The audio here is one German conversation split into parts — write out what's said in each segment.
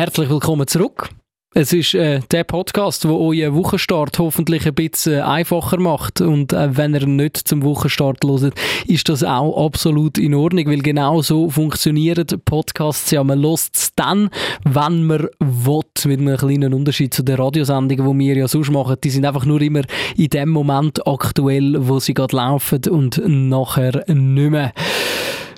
Herzlich willkommen zurück. Es ist äh, der Podcast, der euren Wochenstart hoffentlich ein bisschen einfacher macht. Und äh, wenn ihr nicht zum Wochenstart hört, ist das auch absolut in Ordnung, weil genau so funktionieren Podcasts ja. Man hört es dann, wenn man will, mit einem kleinen Unterschied zu den Radiosendungen, die wir ja sonst machen. Die sind einfach nur immer in dem Moment aktuell, wo sie gerade laufen und nachher nicht mehr.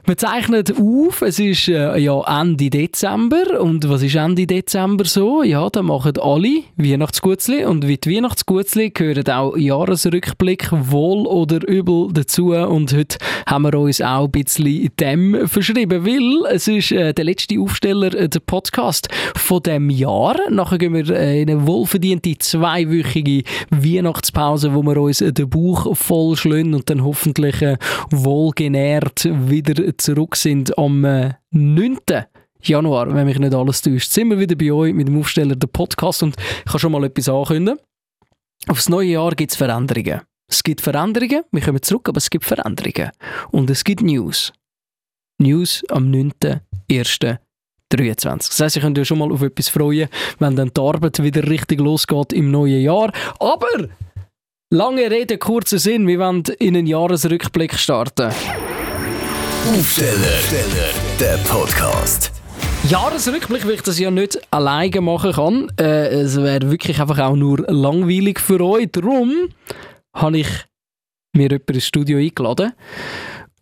Wir zeichnen auf, es ist äh, ja Ende Dezember und was ist Ende Dezember so? Ja, da machen alle Weihnachtsgutzli und wie die Weihnachtsgutzli gehören auch Jahresrückblick wohl oder übel dazu und heute haben wir uns auch ein bisschen dem verschrieben, weil es ist äh, der letzte Aufsteller, äh, der Podcast von dem Jahr. Nachher gehen wir äh, in eine wohlverdiente zweiwöchige Weihnachtspause, wo wir uns äh, den Bauch voll und dann hoffentlich äh, wohlgenährt wieder zurück sind am äh, 9. Januar, wenn mich nicht alles täuscht, sind wir wieder bei euch mit dem Aufsteller der Podcast und ich kann schon mal etwas ankündigen. Aufs neue Jahr gibt es Veränderungen. Es gibt Veränderungen, wir kommen zurück, aber es gibt Veränderungen. Und es gibt News. News am 9.1.23. Das heisst, ich könnt euch schon mal auf etwas freuen, wenn dann die Arbeit wieder richtig losgeht im neuen Jahr. Aber lange Rede, kurzer Sinn, wir wollen in einen Jahresrückblick starten. Aufsteller, der Podcast. Jahresrückblick, weil ich das ja nicht alleine machen kann. Äh, es wäre wirklich einfach auch nur langweilig für euch. Darum habe ich mir jemanden ins Studio eingeladen,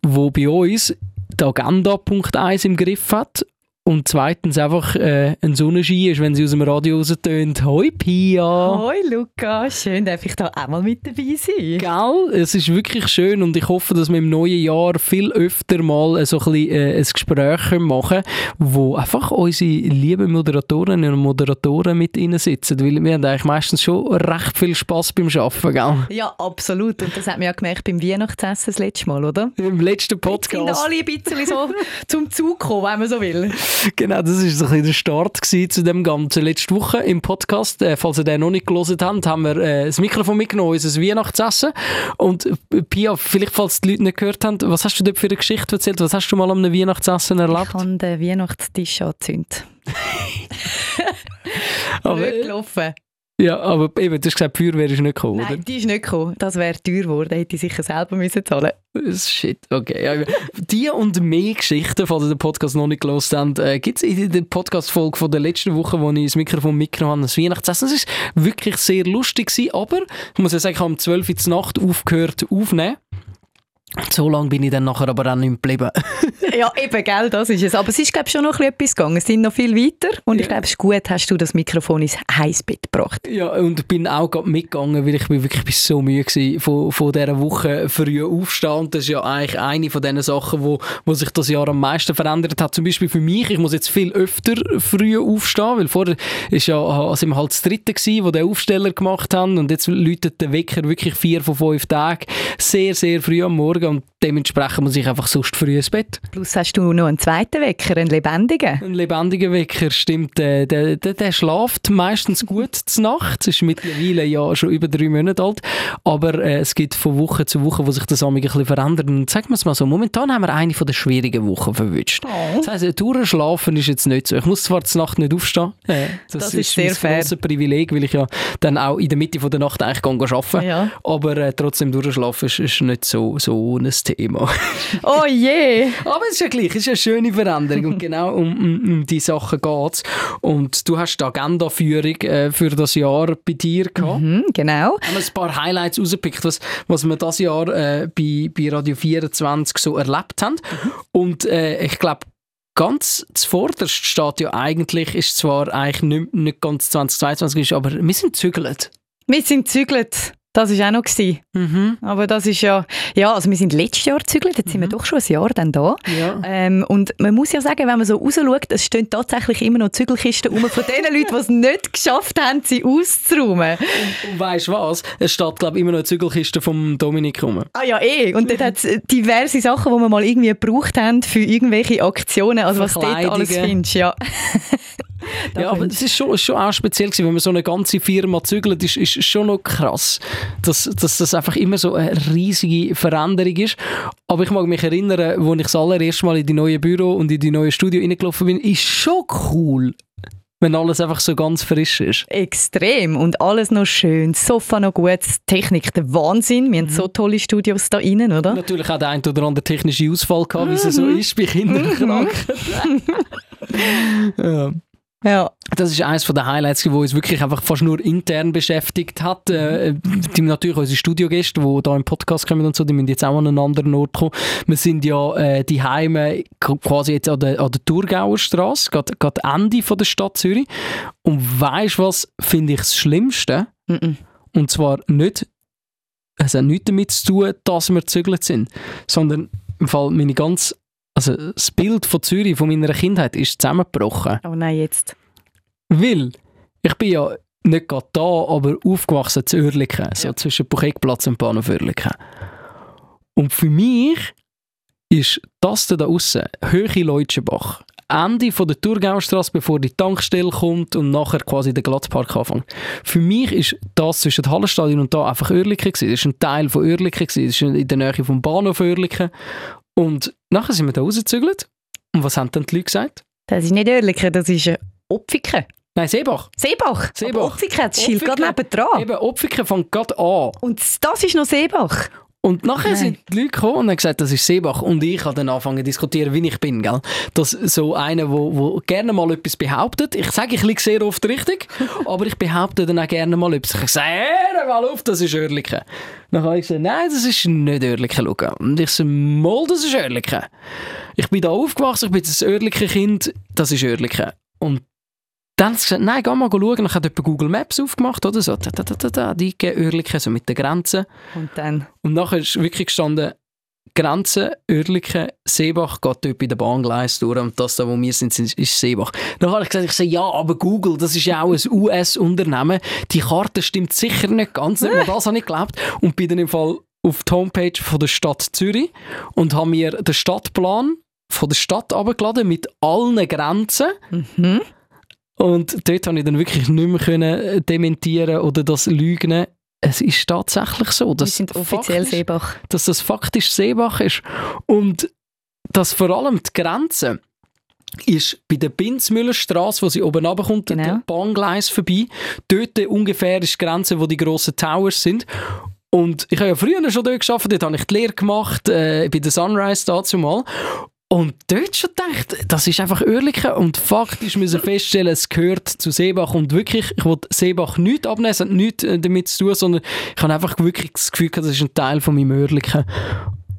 wo bei uns die Agenda Punkt 1 im Griff hat und zweitens einfach äh, ein Sonnenschein ist, wenn sie aus dem Radio raustönt. Hoi Pia! Hoi Luca, schön, darf ich da auch mal mit dabei sein. Gell? Es ist wirklich schön und ich hoffe, dass wir im neuen Jahr viel öfter mal so ein, bisschen, äh, ein Gespräch machen können, wo einfach unsere lieben Moderatorinnen und Moderatoren mit ihnen sitzen, weil wir haben eigentlich meistens schon recht viel Spass beim Arbeiten, gell? Ja, absolut. Und das hat man ja gemerkt beim Weihnachtsessen das letzte Mal, oder? Im letzten Podcast. Sind alle ein bisschen so zum Zug gekommen, wenn man so will. Genau, das war so ein der Start zu dem Ganzen. Letzte Woche im Podcast, äh, falls ihr den noch nicht gelesen habt, haben wir äh, das Mikrofon mitgenommen, unser Weihnachtsessen. Und äh, Pia, vielleicht falls die Leute nicht gehört haben, was hast du dort für eine Geschichte erzählt? Was hast du mal am Weihnachtsessen erlebt? Ich habe den Weihnachtstisch angezündet. Aber, gelaufen. Ja, aber eben, du hast gesagt, die Feuerwehr ist nicht gekommen, Nein, oder? die ist nicht gekommen. Das wäre teuer geworden, hätte ich sicher selber müssen zahlen Shit, okay. Ja, die und mehr Geschichten, falls ihr den Podcast noch nicht gelesen habt, äh, gibt es in der Podcast-Folge von der letzten Woche, wo ich das Mikrofon mitgenommen habe, das Weihnachtsessen. Es war wirklich sehr lustig, gewesen, aber ich muss ja sagen, ich habe um 12 Uhr Nacht aufgehört aufnehmen. So lange bin ich dann nachher aber auch nicht geblieben. ja, eben, gell, das ist es. Aber es ist, glaube ich, schon noch etwas gegangen. Es sind noch viel weiter. Und ja. ich glaube, es ist gut, hast du das Mikrofon ins Heißbett gebracht. Ja, und bin auch gerade mitgegangen, weil ich bin wirklich bis so müde war von, von dieser Woche früh aufstehen. Und das ist ja eigentlich eine von diesen Sachen, wo, wo sich das Jahr am meisten verändert hat. Zum Beispiel für mich, ich muss jetzt viel öfter früh aufstehen, weil vorher ist ja, also wir halt das dritte gewesen, wo den Aufsteller gemacht haben. Und jetzt läutet der Wecker wirklich vier von fünf Tagen sehr, sehr früh am Morgen und dementsprechend muss ich einfach sonst früh ins Bett. Plus hast du noch einen zweiten Wecker, einen lebendigen? Ein lebendiger Wecker, stimmt. Der, der, der, der schlaft meistens gut zur Nacht. Ist mittlerweile ja schon über drei Monate alt. Aber äh, es gibt von Woche zu Woche, wo sich das ein bisschen verändert. Und sagen wir es mal so, momentan haben wir eine von der schwierigen Wochen verwünscht. Oh. Das heisst, durchschlafen ist jetzt nicht so. Ich muss zwar zur Nacht nicht aufstehen. Äh, das, das, ist, sehr fair. Das Privileg, weil ich ja dann auch in der Mitte von der Nacht eigentlich arbeiten ja. Aber äh, trotzdem durchschlafen ist, ist nicht so, so ein Thema. Oh je! Aber es ist ja gleich, es ist eine schöne Veränderung und genau um, um, um die Sachen geht es. Und du hast die Agendaführung äh, für das Jahr bei dir gehabt. Mhm, genau. Haben wir ein paar Highlights rausgepickt, was, was wir das Jahr äh, bei, bei Radio 24 so erlebt haben. Mhm. Und äh, ich glaube, ganz zuvorderst steht ja eigentlich, ist zwar eigentlich nicht, nicht ganz 2022, aber wir sind zügelt. Wir sind zügelt. Das war auch noch. Mhm. Aber das ist ja, ja, also wir sind letztes Jahr gezügelt, jetzt mhm. sind wir doch schon ein Jahr dann da. Ja. Ähm, und man muss ja sagen, wenn man so rausschaut, es stehen tatsächlich immer noch Zügelkisten rum von den Leuten, die es nicht geschafft haben, sie auszuräumen. Und, und weißt du was? Es steht, glaube ich, immer noch eine Zügelkiste vom Dominik rum. Ah ja, eh. Und dort hat es diverse Sachen, die wir mal irgendwie gebraucht haben für irgendwelche Aktionen. Also was du dort alles findest, ja. ja, aber es ist schon, schon auch speziell gewesen, wenn man so eine ganze Firma zügelt, ist, ist schon noch krass, dass, dass das einfach immer so eine riesige Veränderung ist. Aber ich mag mich erinnern, als ich das allererste Mal in die neue Büro und in die neue Studio reingelaufen bin, ist schon cool, wenn alles einfach so ganz frisch ist. Extrem. Und alles noch schön. Das Sofa noch gut. Die Technik, der Wahnsinn. Wir haben so tolle Studios da innen, oder? Natürlich auch der ein oder andere technische Ausfall gehabt, wie es so ist bei Kinderkrankheiten. ja. Ja. Das ist eines der Highlights, wo uns wirklich einfach fast nur intern beschäftigt hat. Äh, die, natürlich unsere Studiogäste, die da im Podcast kommen und so, die müssen jetzt auch an einen anderen Ort kommen. Wir sind ja äh, die Heime quasi jetzt an der, an der Thurgauer Straße, gerade, gerade Ende von der Stadt Zürich. Und weißt du was, finde ich das Schlimmste? Mhm. Und zwar nicht, es hat nichts damit zu tun, dass wir gezügelt sind, sondern im Fall meine ganz also das Bild von Zürich, von meiner Kindheit, ist zusammengebrochen. Oh nein, jetzt. Weil ich bin ja nicht gerade da, aber aufgewachsen zu Oerlikon, so zwischen Bucheckplatz und Bahnhof Oerlikon. Und für mich ist das da außen Höhe Leutschenbach, Ende von der Thurgaustrasse, bevor die Tankstelle kommt und nachher quasi der Glatzpark anfängt. Für mich ist das zwischen dem Hallenstadion und da einfach Oerlikon gewesen. Das ist ein Teil von gewesen. Das ist in der Nähe vom Bahnhof Oerlikon. Und nachher sind wir da rausgezügelt. Und was haben dann die Leute gesagt? Das ist nicht Oerlikon, das ist Opfiken. Nein, Seebach. Seebach. Seebach. Aber Opfiken das Schild Opfiken. gerade nebendran. Eben, Opfiken fängt gerade an. Und das ist noch Seebach. Und nachher Nein. sind die Leute gekommen und haben gesagt, das ist Seebach. Und ich habe dann angefangen zu diskutieren, wie ich bin. Gell? Dass so einer, wo, wo gerne mal etwas behauptet, ich sage, ich liege sehr oft richtig, aber ich behaupte dann auch gerne mal etwas. Ich sage, hör mal auf, das ist Oerlikon. Dann habe ich gesagt, nein, das ist nicht Oerlikon. schau. Und ich sage, mal, das ist Oerlikon. Ich bin da aufgewachsen, ich bin das Oerlikon-Kind, das ist Oerlikon. Und dann haben sie gesagt, nein, geh mal schauen. Dann hat jemand Google Maps aufgemacht, oder so, da, da, da, da, die Oerlikon, so mit den Grenzen. Und dann. Und nachher ist wirklich gestanden, Grenze, Oerlikon, Seebach geht dort bei der Bahngleis durch und das da, wo wir sind, sind- ist Seebach. Dann habe ich gesagt, ich sage, ja, aber Google, das ist ja auch ein US-Unternehmen, die Karte stimmt sicher nicht ganz, nicht mal das habe ich geglaubt und bin dann im Fall auf die Homepage von der Stadt Zürich und habe mir den Stadtplan von der Stadt abgeladen mit allen Grenzen Mhm. Und dort habe ich dann wirklich nicht mehr können dementieren oder das lügen. Es ist tatsächlich so, Wir dass sind offiziell faktisch- Seebach. dass das faktisch Seebach ist. Und dass vor allem die Grenze ist bei der Binzmüllerstraße, wo sie oben runterkommt, Genau. der Bahngleis vorbei. Dort ungefähr ist die Grenze, wo die grossen Towers sind. Und ich habe ja früher schon dort gearbeitet, dort habe ich die Lehre gemacht, äh, bei der Sunrise dazu mal. Und dort schon gedacht, das ist einfach Oerlikon und faktisch müssen feststellen, es gehört zu Seebach und wirklich, ich wollte Seebach nicht abnehmen, es hat nichts äh, damit zu tun, sondern ich habe einfach wirklich das Gefühl, gehabt, das ist ein Teil von meinem Oerlikon.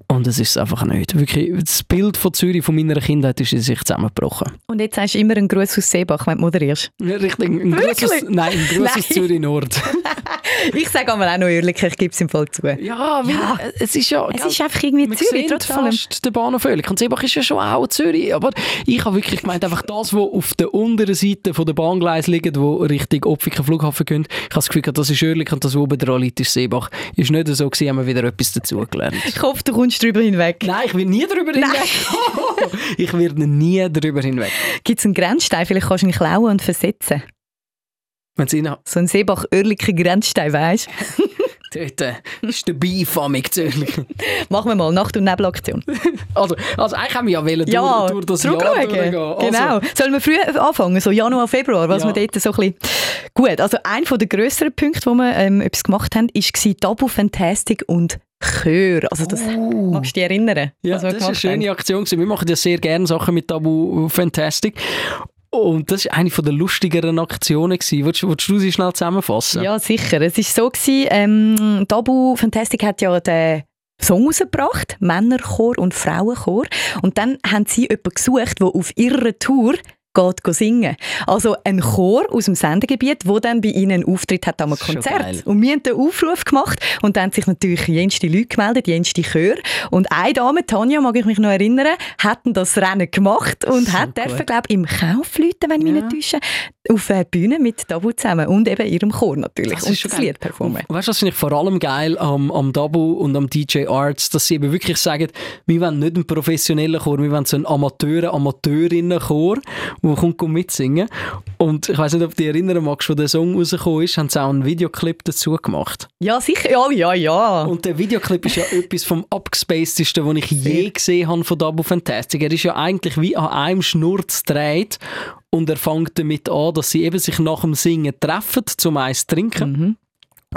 Und es ist es einfach nicht. Wirklich, das Bild von Zürich, von meiner Kindheit, ist in sich zusammengebrochen. Und jetzt sagst du immer einen Gruß aus Seebach, wenn du moderierst. Richtig, ein Gruß aus, nein, ein Gruß aus. Zürich Nord. Ich sage einmal auch noch Oerlikon, ich gebe es im Fall zu. Ja, Ja. es ist ja... Es gell, ist einfach irgendwie wir Zürich, sehen trotz allem. fast den Bahnhof Oerlikon. Und Seebach ist ja schon auch Zürich. Aber ich habe wirklich gemeint, einfach das, was auf der unteren Seite von der Bahngleis liegt, wo Richtung Opfiken Flughafen geht, ich habe das Gefühl, das ist Oerlikon und das, was oben dran liegt, ist Seebach. Ist nicht so gewesen, haben wir wieder etwas dazugelernt. Ich hoffe, du kommst drüber hinweg. Nein, ich will nie darüber hinweg. ich werde nie darüber hinweg. Gibt es einen Grenzstein? Vielleicht kannst du ihn klauen und versetzen. Ihnen So ein Seebach-Oerlikon-Grenzstein, weißt du? dort äh, ist der Beef am Zürich. Machen wir mal, Nacht- und Nebelaktion. Also, also eigentlich haben wir ja wollen Ja, durch, durch das Jahr durchgehen. Also, Genau. Sollen wir früh anfangen, so Januar, Februar, was Ja. wir dort so ein bisschen... Gut, also ein der grösseren Punkte, wo wir ähm, etwas gemacht haben, war Tabu Fantastic und Chör. Also das Uh. magst du dich erinnern? Ja, das ist eine schöne haben? Aktion. Wir machen ja sehr gerne Sachen mit Tabu Fantastic. Und das war eine der lustigeren Aktionen. gewesen. Willst, willst du sie schnell zusammenfassen? Ja, sicher. Es war so, gewesen, ähm, Tabu Fantastic hat ja den Song rausgebracht, Männerchor und Frauenchor. Und dann haben sie jemanden gesucht, der auf ihrer Tour geht go singen. Also ein Chor aus dem Sendegebiet, wo dann bei ihnen einen Auftritt hat am Konzert. Und wir haben den Aufruf gemacht und dann haben sich natürlich jenste Leute gemeldet, jenste Chör. Und eine Dame, Tanja, mag ich mich noch erinnern, hat das Rennen gemacht und So hat gut. dürfen, glaube ich, im Kaufleuten, wenn ich mich Ja. nicht täusche, auf der Bühne mit Tabu zusammen und eben ihrem Chor natürlich. Das und das. Lied performen. Weißt du, was finde ich vor allem geil am, am Dabu und am DJ Arts, dass sie eben wirklich sagen, wir wollen nicht einen professionellen Chor, wir wollen so einen Amateur, Amateurinnen-Chor, der kommt mitsingen. Und ich weiß nicht, ob du dich erinnern magst, wo der Song rausgekommen ist, haben sie auch einen Videoclip dazu gemacht. Ja, sicher. Ja, ja, ja. Und der Videoclip ist ja etwas vom abgespacedsten, was ich je gesehen habe von Double Fantastic. Er ist ja eigentlich wie an einem Schnurz gedreht und er fängt damit an, dass sie eben sich nach dem Singen treffen, zum Eis trinken. Mhm.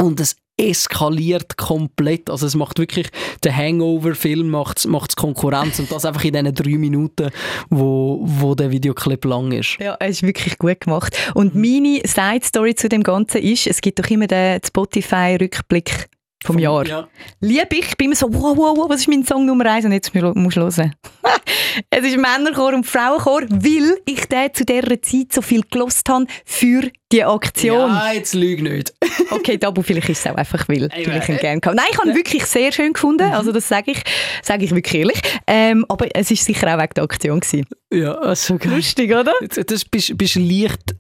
Und es eskaliert komplett. Also es macht wirklich, der Hangover-Film macht es Konkurrenz und das einfach in diesen drei Minuten, wo, wo der Videoclip lang ist. Ja, es ist wirklich gut gemacht. Und meine Side-Story zu dem Ganzen ist, es gibt doch immer den Spotify-Rückblick vom, Jahr. Ja. Liebe ich, bin immer so, wow, wow, wow, was ist mein Song Nummer eins? Und jetzt musst du hören. es ist Männerchor und Frauenchor, weil ich den zu dieser Zeit so viel gelost habe für die Aktion. Ja, jetzt lüg nicht. Okay, aber vielleicht ist es auch einfach will, weil ich ihn gerne habe. Nein, ich habe ihn wirklich sehr schön gefunden, also das sage ich, sage ich wirklich ehrlich. Ähm, aber es ist sicher auch wegen der Aktion gewesen. Ja, also geil. Lustig, oder? Jetzt, das bist, bist leicht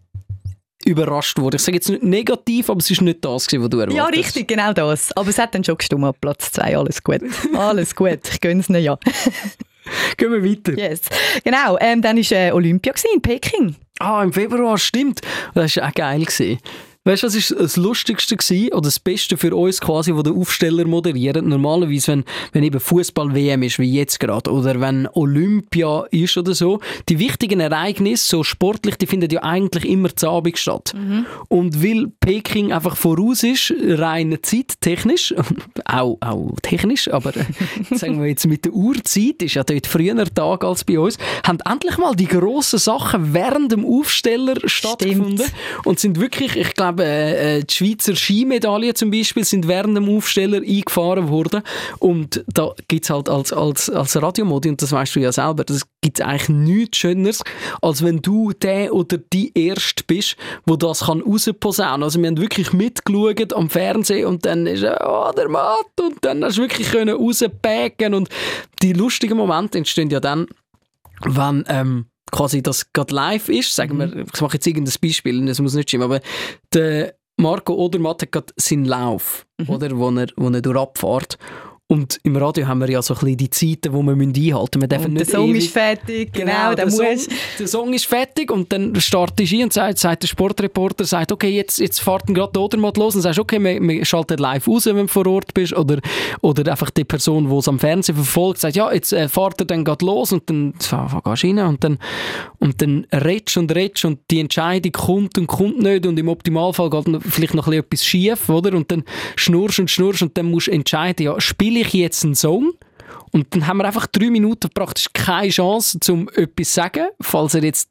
überrascht worden. Ich sage jetzt nicht negativ, aber es ist nicht das, was du erwartet Ja, richtig, genau das. Aber es hat dann schon gestimmt, ab Platz 2, alles gut. Alles gut, ich gönne es ja. Gehen wir weiter. Yes. Genau, ähm, dann war äh, Olympia gewesen, in Peking. Ah, im Februar, stimmt. Das war auch geil. Gewesen. Weißt du, was ist das Lustigste gewesen, oder das Beste für uns quasi, wo der Aufsteller moderiert? Normalerweise, wenn, wenn eben Fußball-WM ist, wie jetzt gerade, oder wenn Olympia ist oder so, die wichtigen Ereignisse, so sportlich, die finden ja eigentlich immer zu Abend statt. Und weil Peking einfach voraus ist, rein zeittechnisch, auch, auch technisch, aber sagen wir jetzt mit der Uhrzeit, ist ja dort früher Tag als bei uns, haben endlich mal die grossen Sachen während dem Aufsteller stattgefunden und sind wirklich, ich glaube, äh, äh, die Schweizer Skimedaillen zum Beispiel sind während dem Aufsteller eingefahren worden und da gibt es halt als, als, als Radiomodi, und das weißt du ja selber, das gibt es eigentlich nichts Schöneres, als wenn du der oder die Erste bist, wo das kann rausposaunen. Also wir haben wirklich mitgeschaut am Fernsehen und dann ist er, oh, der Matt, und dann hast du wirklich können und die lustigen Momente entstehen ja dann, wenn ähm, quasi das gerade live ist, sagen wir, ich mache jetzt irgendein Beispiel, das muss nicht stimmen, aber der Marco Odermatt hat gerade seinen Lauf, oder, wo er, wo er durchabfährt. Und im Radio haben wir ja so ein bisschen die Zeiten, die wir einhalten müssen. Wir Und der Song ewig- ist fertig, genau, der der, muss. Song, der Song ist fertig und dann startest du ein und sagt, sagt der Sportreporter, sagt, okay, jetzt, jetzt fahrt gerade der Odermatt los und sagst, okay, wir, wir schalten live raus, wenn du vor Ort bist oder, oder einfach die Person, die es am Fernsehen verfolgt, sagt, ja, jetzt äh, fahrt er dann gerade los und dann wo gehst du rein und dann, und dann redest und redest und die Entscheidung kommt und kommt nicht und im Optimalfall geht vielleicht noch ein bisschen etwas schief, oder? Und dann schnurst und schnurst und dann musst du entscheiden, ja, spiele ich jetzt einen Song und dann haben wir einfach drei Minuten praktisch keine Chance, um etwas zu sagen, falls er jetzt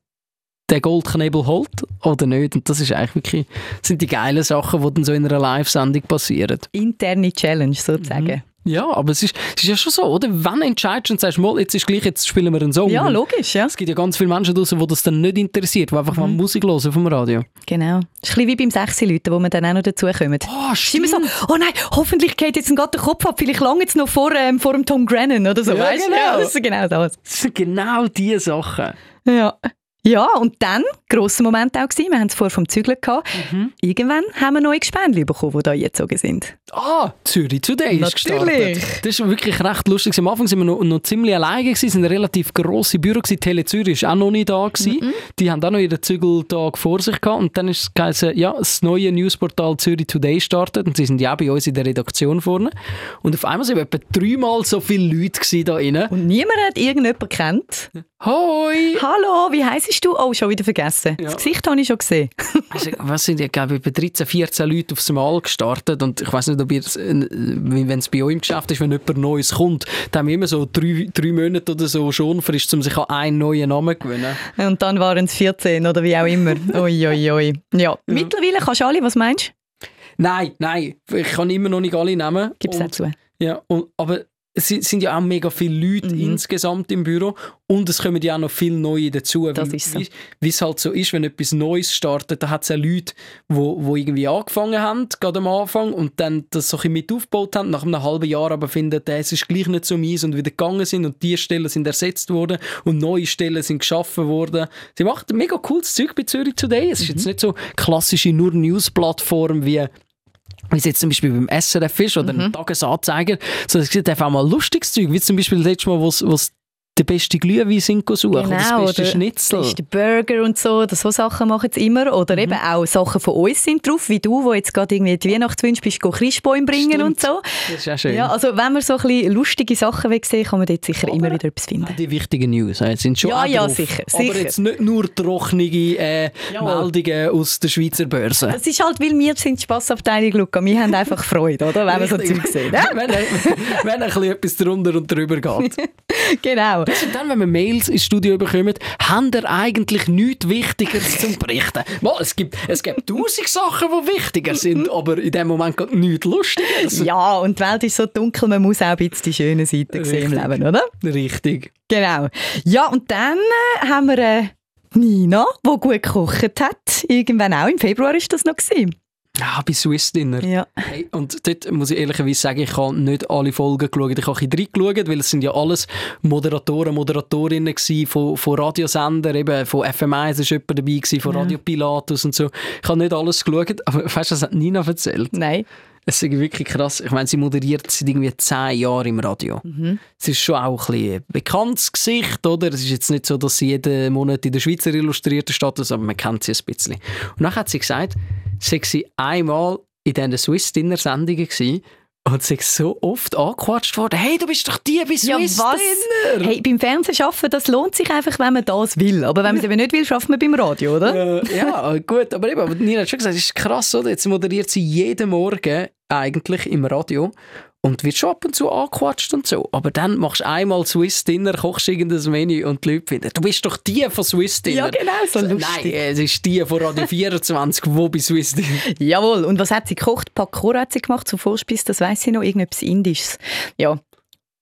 den Goldknebel holt oder nicht. Und das ist eigentlich wirklich, sind die geilen Sachen, die dann so in einer Live-Sendung passieren. Interne Challenge sozusagen. Ja, aber es ist, es ist ja schon so, oder? Wenn du entscheidest und sagst, mal, jetzt ist gleich, jetzt spielen wir einen Song. Ja, logisch, ja. Es gibt ja ganz viele Menschen draußen, die das dann nicht interessiert, die einfach mal Musik hören vom Radio. Genau. Das ist ein bisschen wie beim Sechsi-Leuten, wo wir dann auch noch dazukommen. Oh, Es ist immer so, oh nein, hoffentlich geht jetzt gerade der Kopf ab, vielleicht lange jetzt noch vor, ähm, vor dem Tom Grennan oder so, Ja, weißt du? genau. Ja, das ist genau das. Das sind genau diese Sachen. Ja. Ja, und dann, grosser Moment auch gewesen, wir haben es vorher vom Zügeln gehabt, Mhm. irgendwann haben wir neue Gespänli bekommen, die da eingezogen sind. Ah, Zürich Today ist Natürlich. gestartet. Das ist wirklich recht lustig. Am Anfang sind wir noch, noch ziemlich alleine gewesen, sind ein relativ grosse Büro gewesen. Tele Zürich ist auch noch nicht da gewesen. Die haben auch noch ihren Zügeltag vor sich gehabt und dann ist es ja, das neue Newsportal Zürich Today startet und sie sind ja auch bei uns in der Redaktion vorne. Und auf einmal sind etwa dreimal so viele Leute da drinnen. Und niemand hat irgendjemanden kennt. Hoi! Hallo, wie heisst du? Oh, schon wieder vergessen. Ja. Das Gesicht habe ich schon gesehen. Also, was sind, ich glaube, etwa 13, 14 Leute aufs Mal gestartet und ich weiß nicht, ob ihr, äh, wenn es bei euch im Geschäft ist, wenn jemand Neues kommt, dann haben wir immer so drei, drei Monate oder so schon frisch, um sich an einen neuen Namen zu gewöhnen. Und dann waren es 14 oder wie auch immer. Ui, ui, ui. Ja. Mittlerweile kannst du alle, was meinst du? Nein, nein, ich kann immer noch nicht alle nehmen. Gib es auch Und- zu. Ja, und, aber es sind- ja auch mega viele Leute Mhm. insgesamt im Büro und es kommen ja auch noch viele neue dazu. Das Wie- ist so. Wie es halt so ist, wenn etwas Neues startet, da hat es ja Leute, wo, wo irgendwie angefangen haben, gerade am Anfang, und dann das so ein mit aufgebaut haben, nach einem halben Jahr aber finden, äh, es ist gleich nicht so mies und wieder gegangen sind und die Stellen sind ersetzt worden und neue Stellen sind geschaffen worden. Sie macht mega cooles Zeug bei Zürich Today. Es ist Mhm. jetzt nicht so klassische nur News-Plattform wie wie es jetzt zum Beispiel beim SRF ist oder Mhm. einem Tagesanzeiger, sondern es gibt einfach auch mal lustiges Zeug, wie zum Beispiel letztes Mal, wo es den besten Glühwein sind suchen, Genau, das beste oder Schnitzel. Ist der Burger und so, oder so Sachen machen sie immer. Mhm. Oder eben auch Sachen von uns sind drauf, wie du, wo jetzt gerade irgendwie die Weihnachtswünsche bist, go Christbäume bringen Stimmt. und so. Das ist auch schön. Ja, also wenn man so ein bisschen lustige Sachen will sehen, kann man dort sicher Aber- immer wieder etwas finden. Die wichtigen News äh, sind schon Ja, ja, drauf. sicher, Aber sicher. jetzt nicht nur trockene äh. Meldungen aus der Schweizer Börse. Das ist halt, weil wir sind die Spassabteilung, Luca. Wir haben einfach Freude, oder? Wenn wir so. Zeug sehen. ne? wenn, wenn ein bisschen etwas drunter und drüber geht. genau. Und dann, wenn wir Mails ins Studio bekommen, haben wir eigentlich nichts Wichtigeres zum Berichten. Mal, es gibt, es gibt tausend Sachen, die wichtiger sind, aber in dem Moment geht nichts Lustiges. Ja, und die Welt ist so dunkel, man muss auch ein bisschen die schönen Seiten sehen im. Leben, oder? Richtig. Genau. Ja, und dann äh, haben wir äh, Nina, die gut gekocht hat. Irgendwann auch im Februar ist das noch gewesen. Ja, bei Swiss Dinner. Ja. Hey, und dort muss ich ehrlicherweise sagen, ich habe nicht alle Folgen geschaut. Ich habe ein bisschen reingeschaut, weil es sind ja alles Moderatoren, Moderatorinnen gewesen von, von Radiosender, eben von FM1 ist jemand dabei gewesen, von Ja. Radio Pilatus und so. Ich habe nicht alles geschaut, aber weißt du, das hat Nina erzählt. Nein. Es ist wirklich krass. Ich meine, sie moderiert seit irgendwie zehn Jahren im Radio. Mhm. Es ist schon auch ein, ein bekanntes Gesicht, oder? Es ist jetzt nicht so, dass sie jeden Monat in der Schweizer Illustrierten steht, aber man kennt sie ein bisschen. Und dann hat sie gesagt, sie sei einmal in diesen Swiss Dinner Sendungen gewesen und sie ist so oft angequatscht worden. Hey, du bist doch die bei Swiss Ja, was? Dinner! Hey, beim Fernsehen arbeiten, das lohnt sich einfach, wenn man das will. Aber wenn man es eben nicht will, schafft man beim Radio, oder? Äh, ja, gut, aber eben, aber Nina hat schon gesagt, es ist krass, oder? Jetzt moderiert sie jeden Morgen eigentlich im Radio und wird schon ab und zu angequatscht und so. Aber dann machst du einmal Swiss Dinner, kochst irgendein Menü und die Leute finden, du bist doch die von Swiss Dinner. Ja, genau, so Nein, lustig. es ist die von Radio 24, wo bei Swiss Dinner. Jawohl. Und was hat sie gekocht? Pakora hat sie gemacht zum Vorspeis, das weiss ich noch, irgendetwas Indisches. Ja.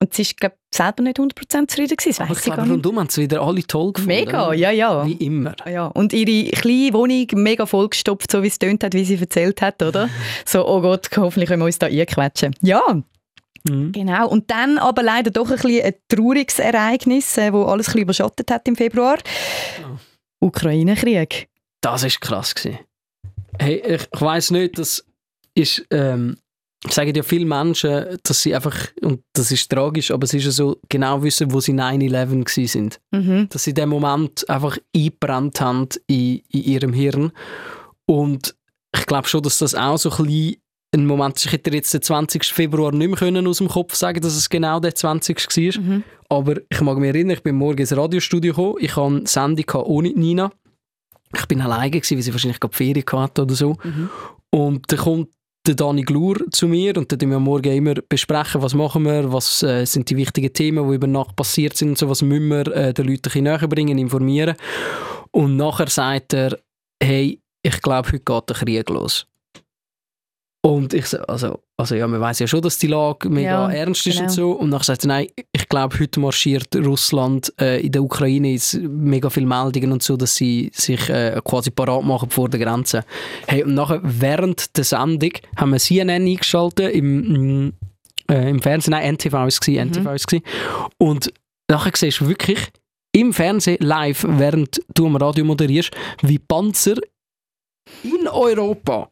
Und sie ist, glaube selber nicht 100% zufrieden gewesen, Aber ich glaube, rundum haben sie wieder alle toll gefunden. Mega, ja, ja. Wie immer. Ja, und ihre kleine Wohnung mega vollgestopft, so wie es tönt hat, wie sie erzählt hat, oder? So, oh Gott, hoffentlich können wir uns da einquetschen. Ja, Mhm. genau. Und dann aber leider doch ein, bisschen ein trauriges Ereignis, äh, wo alles ein bisschen überschattet hat im Februar. Ukraine-Krieg. Das ist krass gewesen. Hey, ich, ich weiß nicht, das ist, ähm, sagen ja viele Menschen, dass sie einfach, und das ist tragisch, aber es ist ja so, genau wissen, wo sie 9-11 gewesen sind. Mhm. Dass sie dem Moment einfach eingebrannt haben in, in ihrem Hirn. Und ich glaube schon, dass das auch so ein bisschen ein Moment ist. Ich hätte jetzt den 20. Februar nicht mehr können aus dem Kopf sagen, dass es genau der 20. war. Mhm. Aber ich mag mich erinnern, ich bin morgen ins Radiostudio gekommen. Ich hatte eine Sendung ohne Nina. Ich bin alleine, gewesen, weil sie wahrscheinlich gerade Ferien hatte oder so. Mhm. Und dann kommt der Dani Glur zu mir und dann besprechen wir morgen immer, besprechen, was machen wir, was äh, sind die wichtigen Themen, die über Nacht passiert sind und so, was müssen wir äh, den Leuten ein näher bringen, informieren. Und nachher sagt er, hey, ich glaube, heute geht der Krieg los. Und ich so, also, also ja, man weiß ja schon, dass die Lage mega Ja, ernst ist genau. und so. Und nachher sagt er, nein, glaube, heute marschiert Russland äh, in der Ukraine ist mega viele Meldungen und so, dass sie sich äh, quasi parat machen vor der Grenze. Hey, und nachher während der Sendung haben wir CNN eingeschaltet im, mm, äh, im Fernsehen, nein, NTV war es, gewesen, NTV war es gewesen. Und nachher siehst du wirklich im Fernsehen live, während du am Radio moderierst, wie Panzer in Europa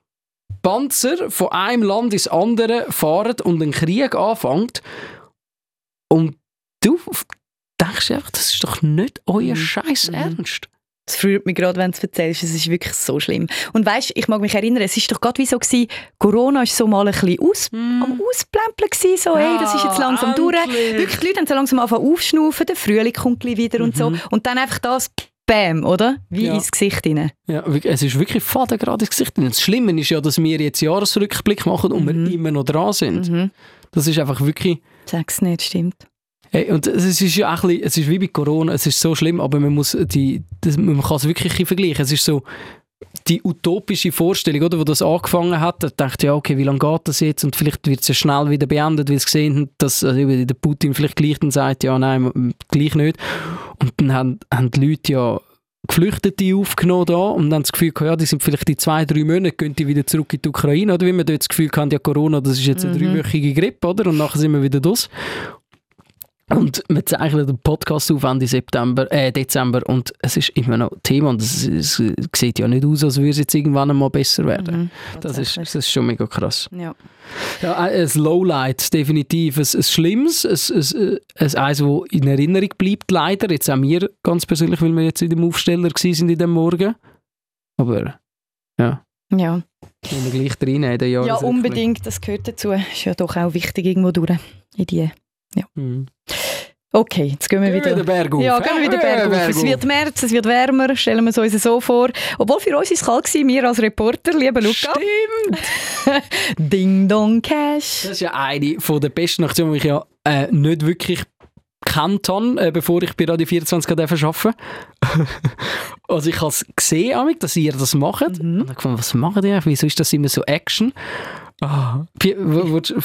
Panzer von einem Land ins andere fahren und ein Krieg anfängt. Und du denkst einfach, das ist doch nicht euer Mhm. Scheiß Mhm. Ernst. Es freut mich gerade, wenn du es erzählst. Es ist wirklich so schlimm. Und weißt, ich mag mich erinnern, es ist doch gerade wie so gewesen, Corona ist so mal ein bisschen aus, am Ausplempeln gewesen, so, hey, das ist jetzt langsam durch. endlich. Wirklich, die Leute haben so langsam angefangen aufschnaufen, der Frühling kommt gleich wieder und so. Mhm. Und dann einfach das, bam, oder? Wie Ja. ins Gesicht rein. Ja, es ist wirklich faden gerade ins Gesicht. Und das Schlimme ist ja, dass wir jetzt Jahresrückblick machen und Mhm. wir immer noch dran sind. Mhm. Das ist einfach wirklich... Sag's nicht, stimmt. Hey, und es ist ja auch ein bisschen, es ist wie bei Corona, es ist so schlimm, aber man muss die, das, man kann es wirklich vergleichen. Es ist so die utopische Vorstellung, oder, wo das angefangen hat, da dachte ja, okay, wie lange geht das jetzt? Und vielleicht wird es ja schnell wieder beendet, weil sie gesehen haben, dass also, der Putin vielleicht gleich dann sagt, ja, nein, gleich nicht. Und dann haben, haben die Leute ja Geflüchtete aufgenommen da und dann das Gefühl gehabt, ja, die sind vielleicht in zwei, drei Monaten, gehen die wieder zurück in die Ukraine, oder wie wir dort das Gefühl hatten, ja, Corona, das ist jetzt eine Mhm. dreiwöchige Grippe, oder? Und nachher sind wir wieder das. Und wir zeichnen den Podcast auf Ende September, äh, Dezember und es ist immer noch Thema und es, es sieht ja nicht aus, als würde es jetzt irgendwann einmal besser werden. Mhm, das, ist, das ist schon mega krass. Ja. Ja, äh, ein Lowlight, definitiv. Ein, ein Schlimmes, ein, ein, ein, eins, das in Erinnerung bleibt, leider. Jetzt auch mir ganz persönlich, weil wir jetzt in dem Aufsteller waren in dem Morgen. Aber ja, Ja. wir gleich drin in den ja, Jahresrückblick. unbedingt, das gehört dazu. Ist ja doch auch wichtig irgendwo durch. In die. Mhm. Okay, jetzt gehen wir wieder. den Berg auf. Ja, gehen wir wieder bergauf. Berg Es wird März, es wird wärmer, stellen wir es uns so vor. Obwohl für uns ist es kalt wir als Reporter, lieber Luca. Stimmt! Ding Dong Cash. Das ist ja eine der besten Aktionen, die ich ja äh, nicht wirklich kennt habe, äh, bevor ich bei Radio 24 arbeiten also ich habe es gesehen, dass ihr das macht. Mhm. Und ich gefunden, was machen die? Wieso ist das immer so Action? Ah.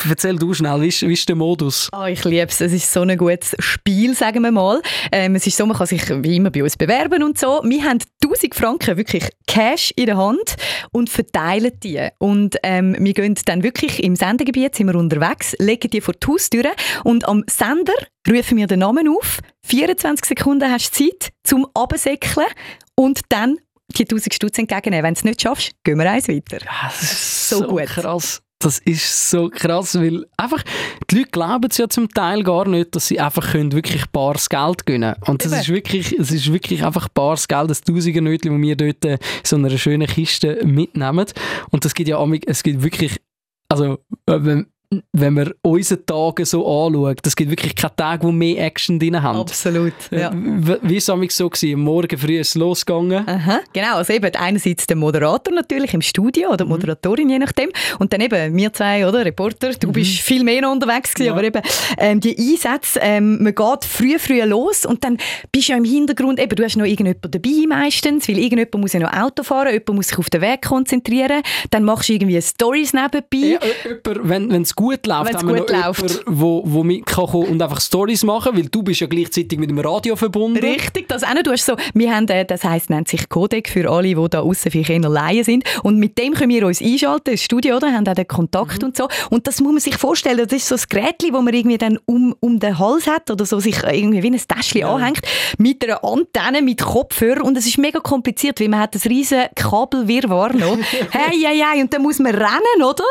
Erzähl du schnell, wie ist, wie ist der Modus? Ah, ich liebe es. Es ist so ein gutes Spiel, sagen wir mal. Ähm, es ist so, man kann sich wie immer bei uns bewerben und so. Wir haben 1000 Franken wirklich Cash in der Hand und verteilen die. Und ähm, wir gehen dann wirklich im Sendegebiet, sind wir unterwegs, legen die vor die Haustüre und am Sender rufen wir den Namen auf. 24 Sekunden hast du Zeit zum Absäckeln und dann die 1000 Stutz entgegennehmen. Wenn du es nicht schaffst, gehen wir eins weiter. Das ist So so, gut. krass. Das ist so krass, weil einfach die Leute glauben es ja zum Teil gar nicht, dass sie einfach können wirklich bares Geld gewinnen Und das Eben. ist wirklich, es ist wirklich einfach bares Geld, das Tausendernötchen, das wir dort in so einer schönen Kiste mitnehmen. Und das gibt ja es gibt wirklich, also äh, wenn, wenn man unsere Tage so anschaut, es gibt wirklich keine Tage, wo mehr Action drin haben. Absolut. Ja. Äh, w- Wie ist es so gewesen? Morgen früh ist es losgegangen. Aha, genau, also eben einerseits der Moderator natürlich im Studio oder die Moderatorin je nachdem und dann eben wir zwei, oder, Reporter, du bist viel mehr noch unterwegs gewesen, Ja. aber eben ähm, die Einsätze, ähm, man geht früh, früh los und dann bist du ja im Hintergrund, eben, du hast noch irgendjemand dabei meistens, weil irgendjemand muss ja noch Auto fahren, jemand muss sich auf den Weg konzentrieren, dann machst du irgendwie Stories nebenbei. Ja, jemand, wenn wenn es gut läuft, Wenn's haben wir gut noch läuft. jemanden, wo, wo mit kann kommen und einfach Stories machen, weil du bist ja gleichzeitig mit dem Radio verbunden. Richtig, das auch noch. Du hast so, wir haben, äh, das heisst, nennt sich Codec für alle, die da außen vielleicht eher Laien sind. Und mit dem können wir uns einschalten, das Studio, oder? Haben auch den Kontakt Mhm. und so. Und das muss man sich vorstellen, das ist so ein Gerät, das man irgendwie dann um, um den Hals hat oder so sich irgendwie wie ein Täschchen anhängt, mit einer Antenne, mit Kopfhörer. Und es ist mega kompliziert, weil man hat ein riesen Kabelwirrwarr noch. hey, hey, hey. Und dann muss man rennen, oder?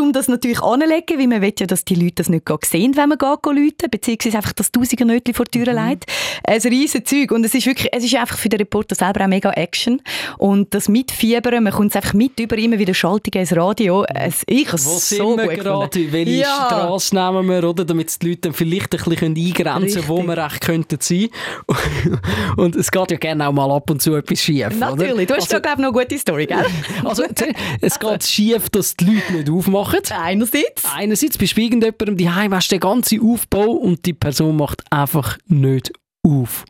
Um das natürlich anzulegen, weil man will ja, dass die Leute das nicht sehen, wenn man geht läuten, beziehungsweise einfach das Tausendernötchen vor die Tür legt. Ein riesen Zeug. Und es ist wirklich, es ist einfach für den Reporter selber auch mega Action. Und das Mitfiebern, man kommt es einfach mit über immer wieder Schaltungen ins Radio. Es, ich habe es sind so wir gut gerade? Welche Ja. Straße nehmen wir, oder? Damit die Leute dann vielleicht ein bisschen eingrenzen können, wo wir recht könnten sein. Und es geht ja gerne auch mal ab und zu etwas schief, Natürlich. oder? Du hast da, glaube ich, noch eine gute Story, gell? Also, es geht schief, dass die Leute nicht aufmachen. Einerseits. Einerseits bist du bei irgendjemandem daheim, hast den ganzen Aufbau und die Person macht einfach nicht auf.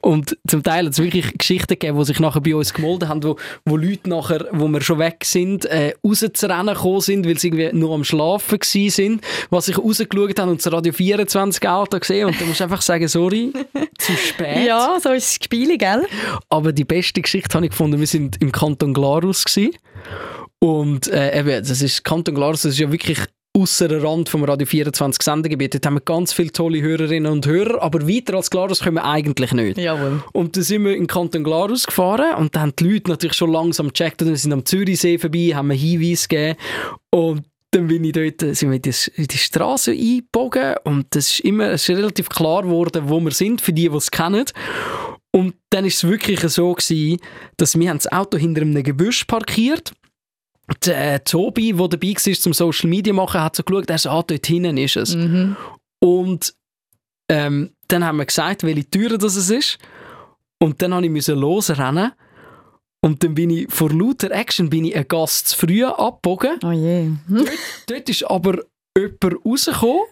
Und zum Teil hat es wirklich Geschichten gegeben, die sich nachher bei uns gemeldet haben, wo, wo Leute nachher, wo wir schon weg sind, äh, rauszurennen gekommen sind, weil sie irgendwie nur am Schlafen gsi sind, was sich rausgeschaut haben und das Radio 24 Auto gesehen und dann musst du einfach sagen, sorry, zu spät. Ja, so ist das Spiel, gell? Aber die beste Geschichte habe ich gefunden, wir sind im Kanton Glarus gsi und äh, eben, das ist Kanton Glarus, das ist ja wirklich ausser Rand vom Radio 24 Sendegebiet. Dort haben wir ganz viele tolle Hörerinnen und Hörer, aber weiter als Glarus können wir eigentlich nicht. Jawohl. Und dann sind wir in Kanton Glarus gefahren und dann haben die Leute natürlich schon langsam gecheckt und wir sind am Zürichsee vorbei, haben mir Hinweise gegeben und dann bin ich dort, sind wir in die, in die Straße eingebogen und das ist immer, es ist relativ klar geworden, wo wir sind, für die, die es kennen. Und dann ist es wirklich so gewesen, dass wir haben das Auto hinter einem Gebüsch parkiert der äh, Tobi, der dabei war zum Social Media machen, hat so geschaut, er so, ah, dort hinten ist es. Mhm. Und ähm, dann haben wir gesagt, welche Tür das es ist. Und dann musste ich losrennen. Und dann bin ich vor lauter Action bin ich einen Gast zu früh abgebogen. Oh je. Dort ist aber jemand rausgekommen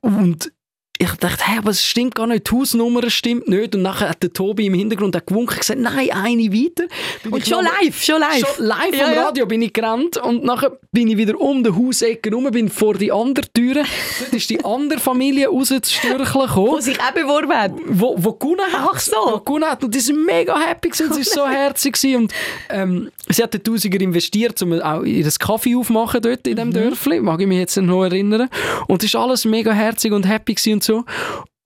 und ich dachte, hey, aber es stimmt gar nicht, die Hausnummer stimmt nicht. Und nachher hat der Tobi im Hintergrund gewunken und gesagt, nein, eine weiter. Bin Und schon live, schon live. Schon live Ja, am ja. Radio bin ich gerannt und nachher bin ich wieder um den Hausecke rum, bin vor die andere Türe. Dort ist die andere Familie rauszustürcheln Wo gekommen, sich auch beworben hat. wo, wo gewonnen hat. Ach so. Wo gewonnen hat. Und die sind mega happy gewesen, sie ist so herzig gewesen. Und ähm, sie hat den Tausiger investiert, um auch ihr Kaffee aufmachen dort in dem Mhm. Dörfli, mag ich mich jetzt noch erinnern. Und es ist alles mega herzig und happy gewesen und so.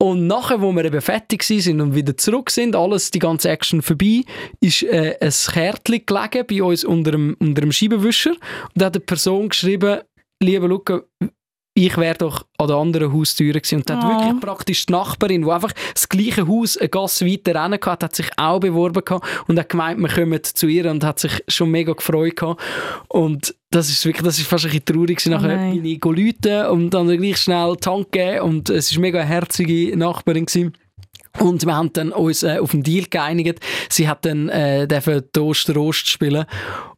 Und nachher, wo wir eben fertig sind und wieder zurück sind, alles, die ganze Action vorbei, ist äh, ein Kärtchen gelegen bei uns unter dem, unter dem Scheibenwischer. Und da hat eine Person geschrieben, lieber Luca, ich wäre doch an der anderen Haustür gewesen. Und da hat Oh. wirklich praktisch die Nachbarin, die einfach das gleiche Haus eine Gasse weiter rennen hatte, hat sich auch beworben gehabt und hat gemeint, wir kommen zu ihr und hat sich schon mega gefreut gehabt. Und das ist wirklich, das ist fast ein bisschen traurig. Oh Nachher nein. bin ich läuten und dann gleich schnell Tank geben und es ist mega eine herzige Nachbarin gewesen. Und wir haben dann uns äh, auf den Deal geeinigt. Sie hat dann äh, Toaster Rost spielen.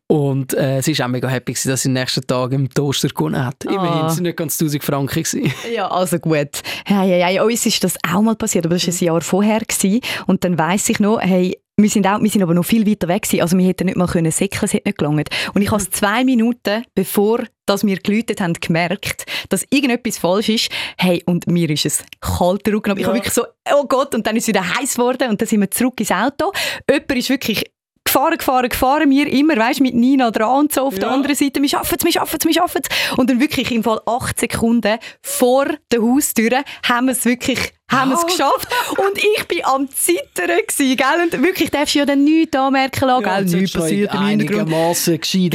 Und äh, sie war auch mega happy, gewesen, dass sie am nächsten Tag im Toaster gewonnen hat. Immerhin, Ah. es sind nicht ganz 1000 Franken. Gewesen. Ja, also gut. Hey, hey, hey, uns ist das auch mal passiert, aber das war ein Jahr vorher. Gewesen. Und dann weiss ich noch, hey, wir sind, auch, wir sind aber noch viel weiter weg gewesen. Also wir hätten nicht mal können säckeln, es hätte nicht gelangt. Und ich habe es zwei Minuten, bevor dass wir geläutet haben, gemerkt, dass irgendetwas falsch ist. Hey, und mir ist es kalt Rücken. runter. Ich habe Ja. wirklich so, oh Gott, und dann ist es wieder heiß geworden und dann sind wir zurück ins Auto. Jemand ist wirklich gefahren, gefahren, gefahren, wir immer, weißt mit Nina dran und so auf der Ja. anderen Seite, wir schaffen es, wir schaffen es, wir schaffen es. Und dann wirklich im Fall acht Sekunden vor der Haustür haben wir es wirklich haben es Ja. geschafft. Und ich bin am Zittern gewesen, gell? Und wirklich, darfst du ja dann nichts anmerken lassen, gell? jetzt Nichts passiert im Hintergrund.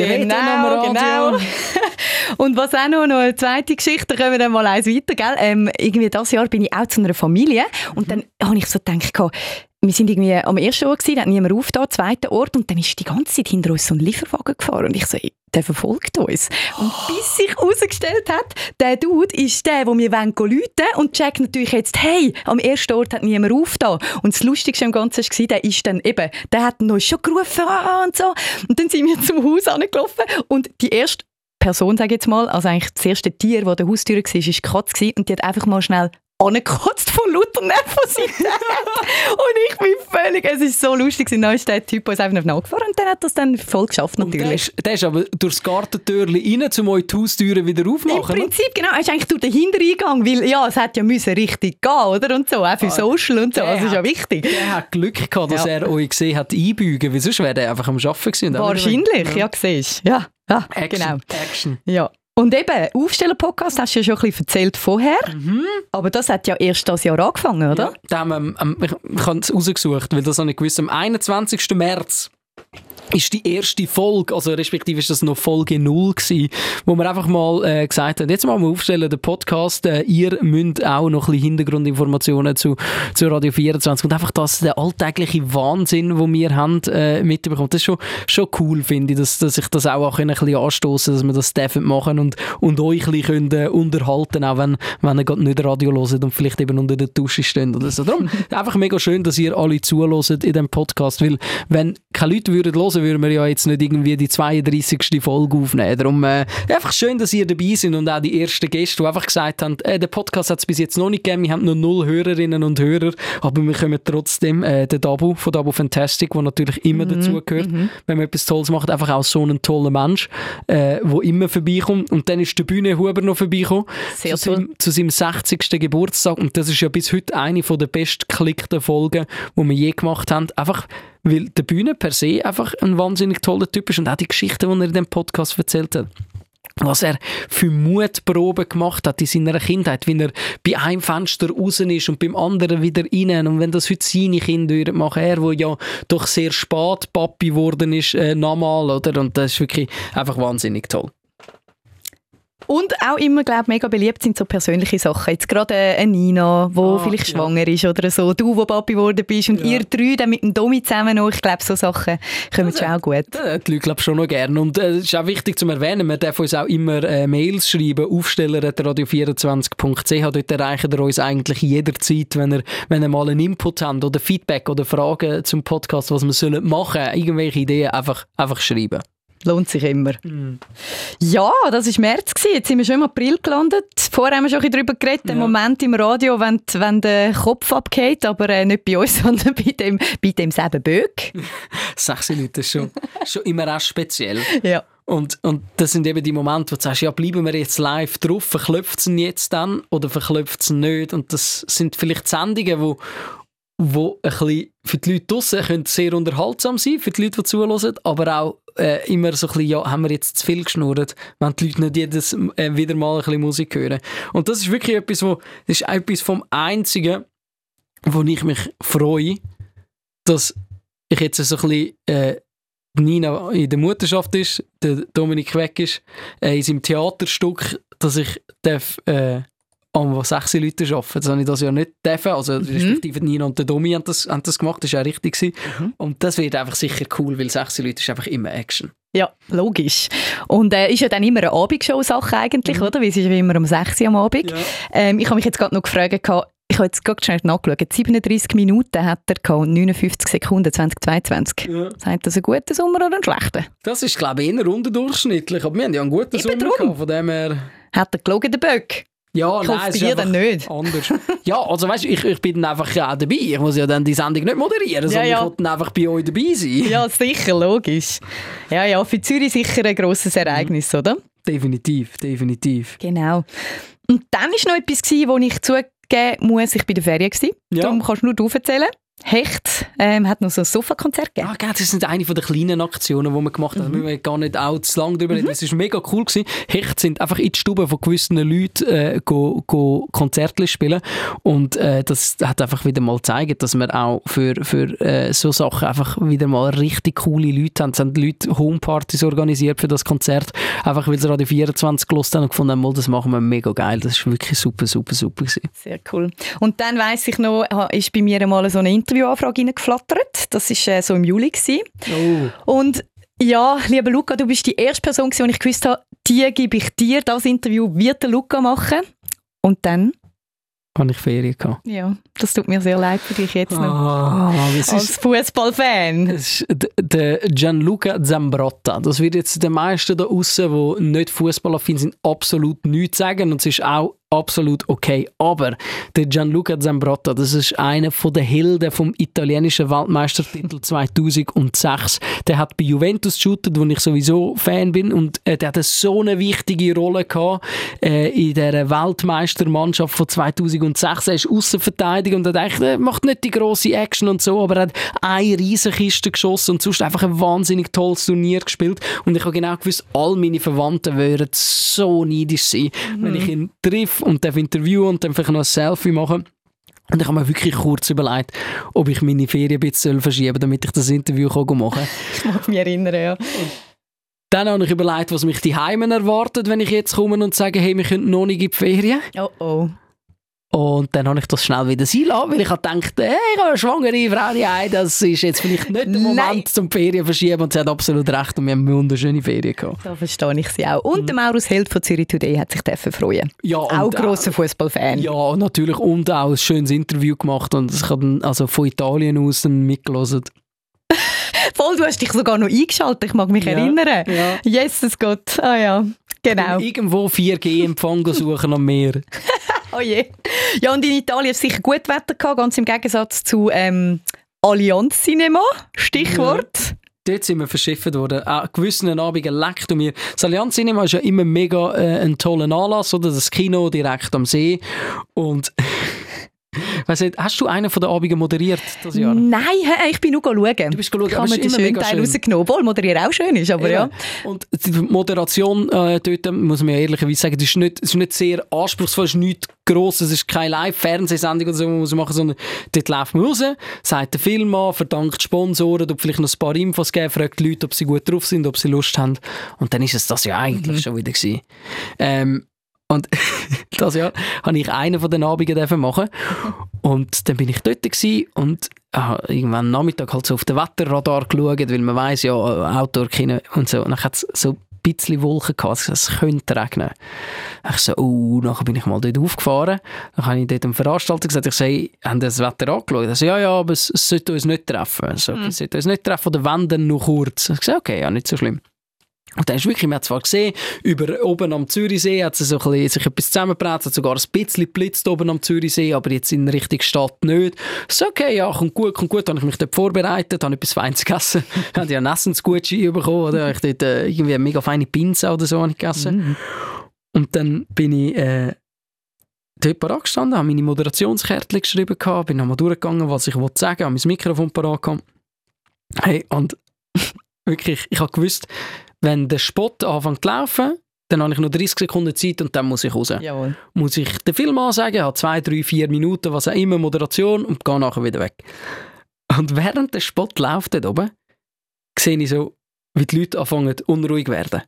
Reden Genau, genau. Und was auch noch, noch eine zweite Geschichte, da können wir dann mal eins weiter, gell? Ähm, irgendwie das Jahr bin ich auch zu einer Familie und dann habe ich so gedacht, wir sind irgendwie am ersten Ort gewesen, da hat niemand aufgetan, am zweiten Ort und dann ist die ganze Zeit hinter uns so ein Lieferwagen gefahren und ich so, der verfolgt uns. Und bis sich herausgestellt hat, der Dude ist der, wo wir wollen rufen und checkt natürlich jetzt, hey, am ersten Ort hat niemand aufgetan. Und das Lustigste am Ganzen war, der ist dann eben, der hat uns schon gerufen ah, und so. Und dann sind wir zum Haus angelaufen und die erste Person, sage ich jetzt mal, also eigentlich das erste Tier, das der Haustür war, war die Katze und die hat einfach mal schnell angekotzt von lauter Nervosität. und ich bin völlig, es ist so lustig, dann ist der Typ uns einfach nachgefahren und dann hat das dann voll geschafft Und der natürlich. ist, der ist aber durchs Gartentürchen rein, um euch die Haustüren wieder Im aufzumachen. oder? Prinzip, genau, er ist eigentlich durch den Hintereingang, weil ja, es hat ja müssen richtig gehen, oder? Und so, auch für Social und so, das ist ja wichtig. Der hat Glück gehabt, dass Ja. er euch gesehen hat einbügen, weil sonst wäre er einfach am Arbeiten gewesen. Wahrscheinlich, ja, siehst du. Ja, ja Action, genau. Action. Ja. Und eben, Aufsteller-Podcast hast du ja schon ein bisschen erzählt vorher, Mhm. aber das hat ja erst das Jahr angefangen, oder? Ja, da haben wir, ähm, ich, ich habe es rausgesucht, weil das habe ich gewusst. Am 21. März ist die erste Folge, also respektive ist das noch Folge 0 gewesen, wo wir einfach mal äh, gesagt haben, jetzt mal wir aufstellen den Podcast, äh, ihr müsst auch noch ein bisschen Hintergrundinformationen zu, zu Radio 24 und einfach das, der alltägliche Wahnsinn, den wir haben, äh, mitbekommen. Das ist schon, schon cool, finde ich, dass, dass ich das auch, auch ein bisschen anstoßen dass wir das dürfen machen und, und euch ein bisschen können, äh, unterhalten, auch wenn, wenn ihr gerade nicht Radio hört und vielleicht eben unter der Dusche steht oder so. Darum einfach mega schön, dass ihr alle zuhört in diesem Podcast, weil wenn keine Leute würden hören, würden wir ja jetzt nicht irgendwie die 32. Folge aufnehmen. Darum äh, einfach schön, dass ihr dabei seid und auch die ersten Gäste, die einfach gesagt haben, äh, der Podcast hat es bis jetzt noch nicht gegeben, wir haben noch null Hörerinnen und Hörer, aber wir kommen trotzdem, äh, der Dabu von Dabu Fantastic, der natürlich immer dazugehört, wenn man etwas Tolles macht, einfach auch so ein toller Mensch, äh, wo immer vorbeikommt. Und dann ist der Bühne Huber noch vorbeigekommen Sehr zu, seinem, zu seinem 60. Geburtstag und das ist ja bis heute eine der bestgeklickten Folgen, die wir je gemacht haben. Einfach, weil der Bühne per se einfach ein wahnsinnig toller Typ ist und auch die Geschichten, die er in dem Podcast erzählt hat. Was er für Mutproben gemacht hat in seiner Kindheit, wie er bei einem Fenster raus ist und beim anderen wieder rein. Und wenn das heute seine Kinder machen, er, wo ja doch sehr spät Papi geworden ist, äh, nochmal, oder? Und das ist wirklich einfach wahnsinnig toll. Und auch immer, glaube ich, mega beliebt sind so persönliche Sachen. Jetzt gerade äh, eine Nina, die Ah, vielleicht ja. schwanger ist oder so. Du, wo Papi geworden bist. Und Ja. ihr drei dann mit dem Domi zusammen noch. Ich glaube, so Sachen kommen schon auch gut. Die Leute glaube schon noch gerne. Und äh, es ist auch wichtig zu erwähnen, man darf uns auch immer äh, Mails schreiben, aufsteller.radio24.ch. Dort erreichen ihr uns eigentlich jederzeit, wenn ihr, wenn ihr mal einen Input habt oder Feedback oder Fragen zum Podcast, was wir sollen machen, irgendwelche Ideen, einfach, einfach schreiben. Lohnt sich immer. Mhm. Ja, das war März. Gewesen. Jetzt sind wir schon im April gelandet. Vorher haben wir schon ein bisschen darüber geredet. Ja. Moment im Radio, wenn, wenn der Kopf abgeht. Aber äh, nicht bei uns, sondern bei dem, bei dem selben Böck. Sechs Leute ist schon, schon immer auch speziell. Ja. Und, und das sind eben die Momente, wo du sagst, ja, bleiben wir jetzt live drauf, verklopft es ihn jetzt dann oder verklopft es nicht? Und das sind vielleicht Sendungen, wo, wo ein bisschen für die Leute draussen können sehr unterhaltsam sein, für die Leute, die zuhören, aber auch äh, immer so ein bisschen, ja, haben wir jetzt zu viel geschnurrt, wenn die Leute nicht jedes äh, wieder mal ein bisschen Musik hören. Und das ist wirklich etwas, wo, das ist etwas vom Einzigen, wo ich mich freue, dass ich jetzt so ein bisschen äh, Nina in der Mutterschaft ist, der Dominik weg ist, äh, in seinem Theaterstück, dass ich darf, äh, an sechs Leute arbeiten. Das habe ich das ja nicht dürfen. Also, Mhm. respektive Nina und der Domi haben das, haben das gemacht, das war auch richtig. Gewesen. Mhm. Und das wird einfach sicher cool, weil sechs Leute ist einfach immer Action. Ja, logisch. Und äh, ist ja dann immer eine Abendshow-Sache eigentlich, oder? Weil es ist ja immer um 6 Uhr am Abend. Ähm, ich habe mich jetzt gerade noch gefragt, ich habe jetzt gerade schnell nachgeschaut, 37 Minuten hat er gehabt und 59 Sekunden 2022. Ja. Sagt das ein guter Sommer oder ein schlechter? Das ist, glaube ich, eher unterdurchschnittlich. Aber wir haben ja einen guten Eben Sommer drum. gehabt, von dem her... Hat er gelogen, der Böck? Ja, Ich nein, hoffe dir dann nicht. Anders. ja, also weißt du, ich, ich bin dann einfach auch dabei. Ich muss ja dann die Sendung nicht moderieren, sondern ja. ich will dann einfach bei euch dabei sein. Ja, sicher, logisch. Ja, ja, für Zürich sicher ein grosses Ereignis, oder? Definitiv, definitiv. Genau. Und dann war noch etwas, wo ich zugeben muss, ich war bei der Ferien. Ja. Darum kannst du nur du erzählen. Hecht ähm, hat noch so ein Sofakonzert gegeben. Ah, gell, das sind eine von der kleinen Aktionen, die wir gemacht haben. Da müssen wir gar nicht auch zu lange drüber reden. Es war mega cool. Gewesen. Hecht sind einfach in die Stube von gewissen Leuten äh, go, go Konzerte spielen. Und äh, das hat einfach wieder mal gezeigt, dass wir auch für, für äh, so Sachen einfach wieder mal richtig coole Leute haben. Es haben Leute Homepartys organisiert für das Konzert, einfach weil sie Radio 24 gelost haben und gefunden haben, mal, das machen wir mega geil. Das war wirklich super, super, super. Gewesen. Sehr cool. Und dann weiss ich noch, ist bei mir mal so eine Interviewanfrage reingeflattert. Das war äh, so im Juli. Gewesen. Oh. Und ja, lieber Luca, du bist die erste Person, die ich gewusst habe, die gebe ich dir. Das Interview wird der Luca machen. Und dann, Habe ich Ferien gehabt. ja, das tut mir sehr leid für dich jetzt noch. Ah, Als Fußballfan. Der Gianluca Zambrotta. Das wird jetzt den meisten da außen, die nicht fußballaffin sind, absolut nichts sagen. Und es ist auch absolut okay. Aber der Gianluca Zambrotta, das ist einer von der Helden vom italienischen Weltmeistertitel 2006. Der hat bei Juventus geshootet, wo ich sowieso Fan bin. Und äh, der hatte so eine wichtige Rolle gehabt, äh, in der Weltmeistermannschaft von 2006. Er ist Außenverteidiger und hat eigentlich, er macht nicht die grosse Action und so, aber er hat eine Riesenkiste geschossen und sonst einfach ein wahnsinnig tolles Turnier gespielt. Und ich habe genau gewusst, all meine Verwandten würden so neidisch sein, wenn ich ihn und darf interviewen und dann vielleicht noch ein Selfie machen. Und ich habe mir wirklich kurz überlegt, ob ich meine Ferien ein bisschen verschieben soll, damit ich das Interview kann machen kann. Ich mag mich erinnern, ja. Dann habe ich überlegt, was mich die Heimen erwartet, wenn ich jetzt komme und sage, hey, wir können noch nicht in die Ferien. Oh oh. Und dann habe ich das schnell wieder sein lassen, weil ich habe gedacht, hey, ich habe eine schwangere Frau, hey, das ist jetzt vielleicht nicht der Moment Nein. zum Ferien verschieben. Und sie hat absolut recht und wir haben wunderschöne Ferien gehabt. Da verstehe ich sie auch. Und der Maurus Held von Zürich Today hat sich dürfen freuen. Ja, Auch grosser Fußballfan. Ja, natürlich. Und auch ein schönes Interview gemacht. Und ich habe also von Italien aus mitgelesen. Voll, du hast dich sogar noch eingeschaltet, ich mag mich Ja. erinnern. Ja. Jesus Gott, ah ja, genau. Irgendwo 4G-Empfang suchen am Meer. Oh je. Ja, und in Italien hat es sicher gut Wetter gehabt, ganz im Gegensatz zu ähm, Allianz Cinema, Stichwort. Dort sind wir verschifft worden. An gewissen Abenden leckt um mir. Das Allianz Cinema ist ja immer mega äh, ein toller Anlass, oder? Das Kino direkt am See. Und weiss nicht, hast du einen von den Abenden moderiert das Jahr? Nein, ich bin nur schauen. Du bist schauen, ich habe mir den immer schönen Teil rausgenommen, obwohl moderieren auch schön ist, aber ja. Eben. Und die Moderation äh, dort, muss man ja ehrlicherweise sagen, das ist nicht, das ist nicht sehr anspruchsvoll, es ist nichts Grosses, es ist keine Live-Fernsehsendung oder so, man muss machen, sondern dort läuft man raus, sagt den Film an, verdankt die Sponsoren, tut vielleicht noch ein paar Infos geben, fragt die Leute, ob sie gut drauf sind, ob sie Lust haben. Und dann ist es das ja eigentlich Mhm. schon wieder gewesen. Ähm, und das Jahr habe ich einen von den Abenden machen und dann bin ich dort und ah, irgendwann am Nachmittag halt so auf den Wetterradar geschaut, weil man weiß ja, Outdoor Kino und so. Und dann hat es so ein bisschen Wolken gehabt, es könnte regnen. Ich so, oh, nachher bin ich mal dort aufgefahren. Dann habe ich dort dem Veranstalter gesagt, ich hey, haben das Wetter angeschaut? Er so, ja, ja, aber es, es sollte uns nicht treffen. Okay, Es sollte uns nicht treffen, oder wenn, dann nur kurz. Ich so, okay, ja, nicht so schlimm. Und dann ist wirklich, man hat zwar gesehen, über oben am Zürichsee hat sie so ein bisschen, sich etwas zusammengebracht, hat sogar ein bisschen geblitzt oben am Zürichsee, aber jetzt in Richtung Stadt nicht. So, okay, ja, kommt gut, kommt gut. Dann habe ich mich dort vorbereitet, habe etwas Feines gegessen. Habe ja einen Essensgutschein bekommen, oder? Ich dort äh, irgendwie eine mega feine Pizza oder so habe ich gegessen. Und dann bin ich äh, dort parat gestanden, habe meine Moderationskärtchen geschrieben, gehabt, bin nochmal durchgegangen, was ich wollte sagen, habe mein Mikrofon parat gehabt. Hey, und wirklich, ich habe gewusst, wenn der Spot anfängt zu laufen, dann habe ich noch 30 Sekunden Zeit und dann muss ich raus. Jawohl. Muss ich den Film ansagen, habe zwei, drei, vier Minuten, was auch immer, Moderation und gehe nachher wieder weg. Und während der Spot läuft dort oben, sehe ich so, wie die Leute anfangen unruhig werden.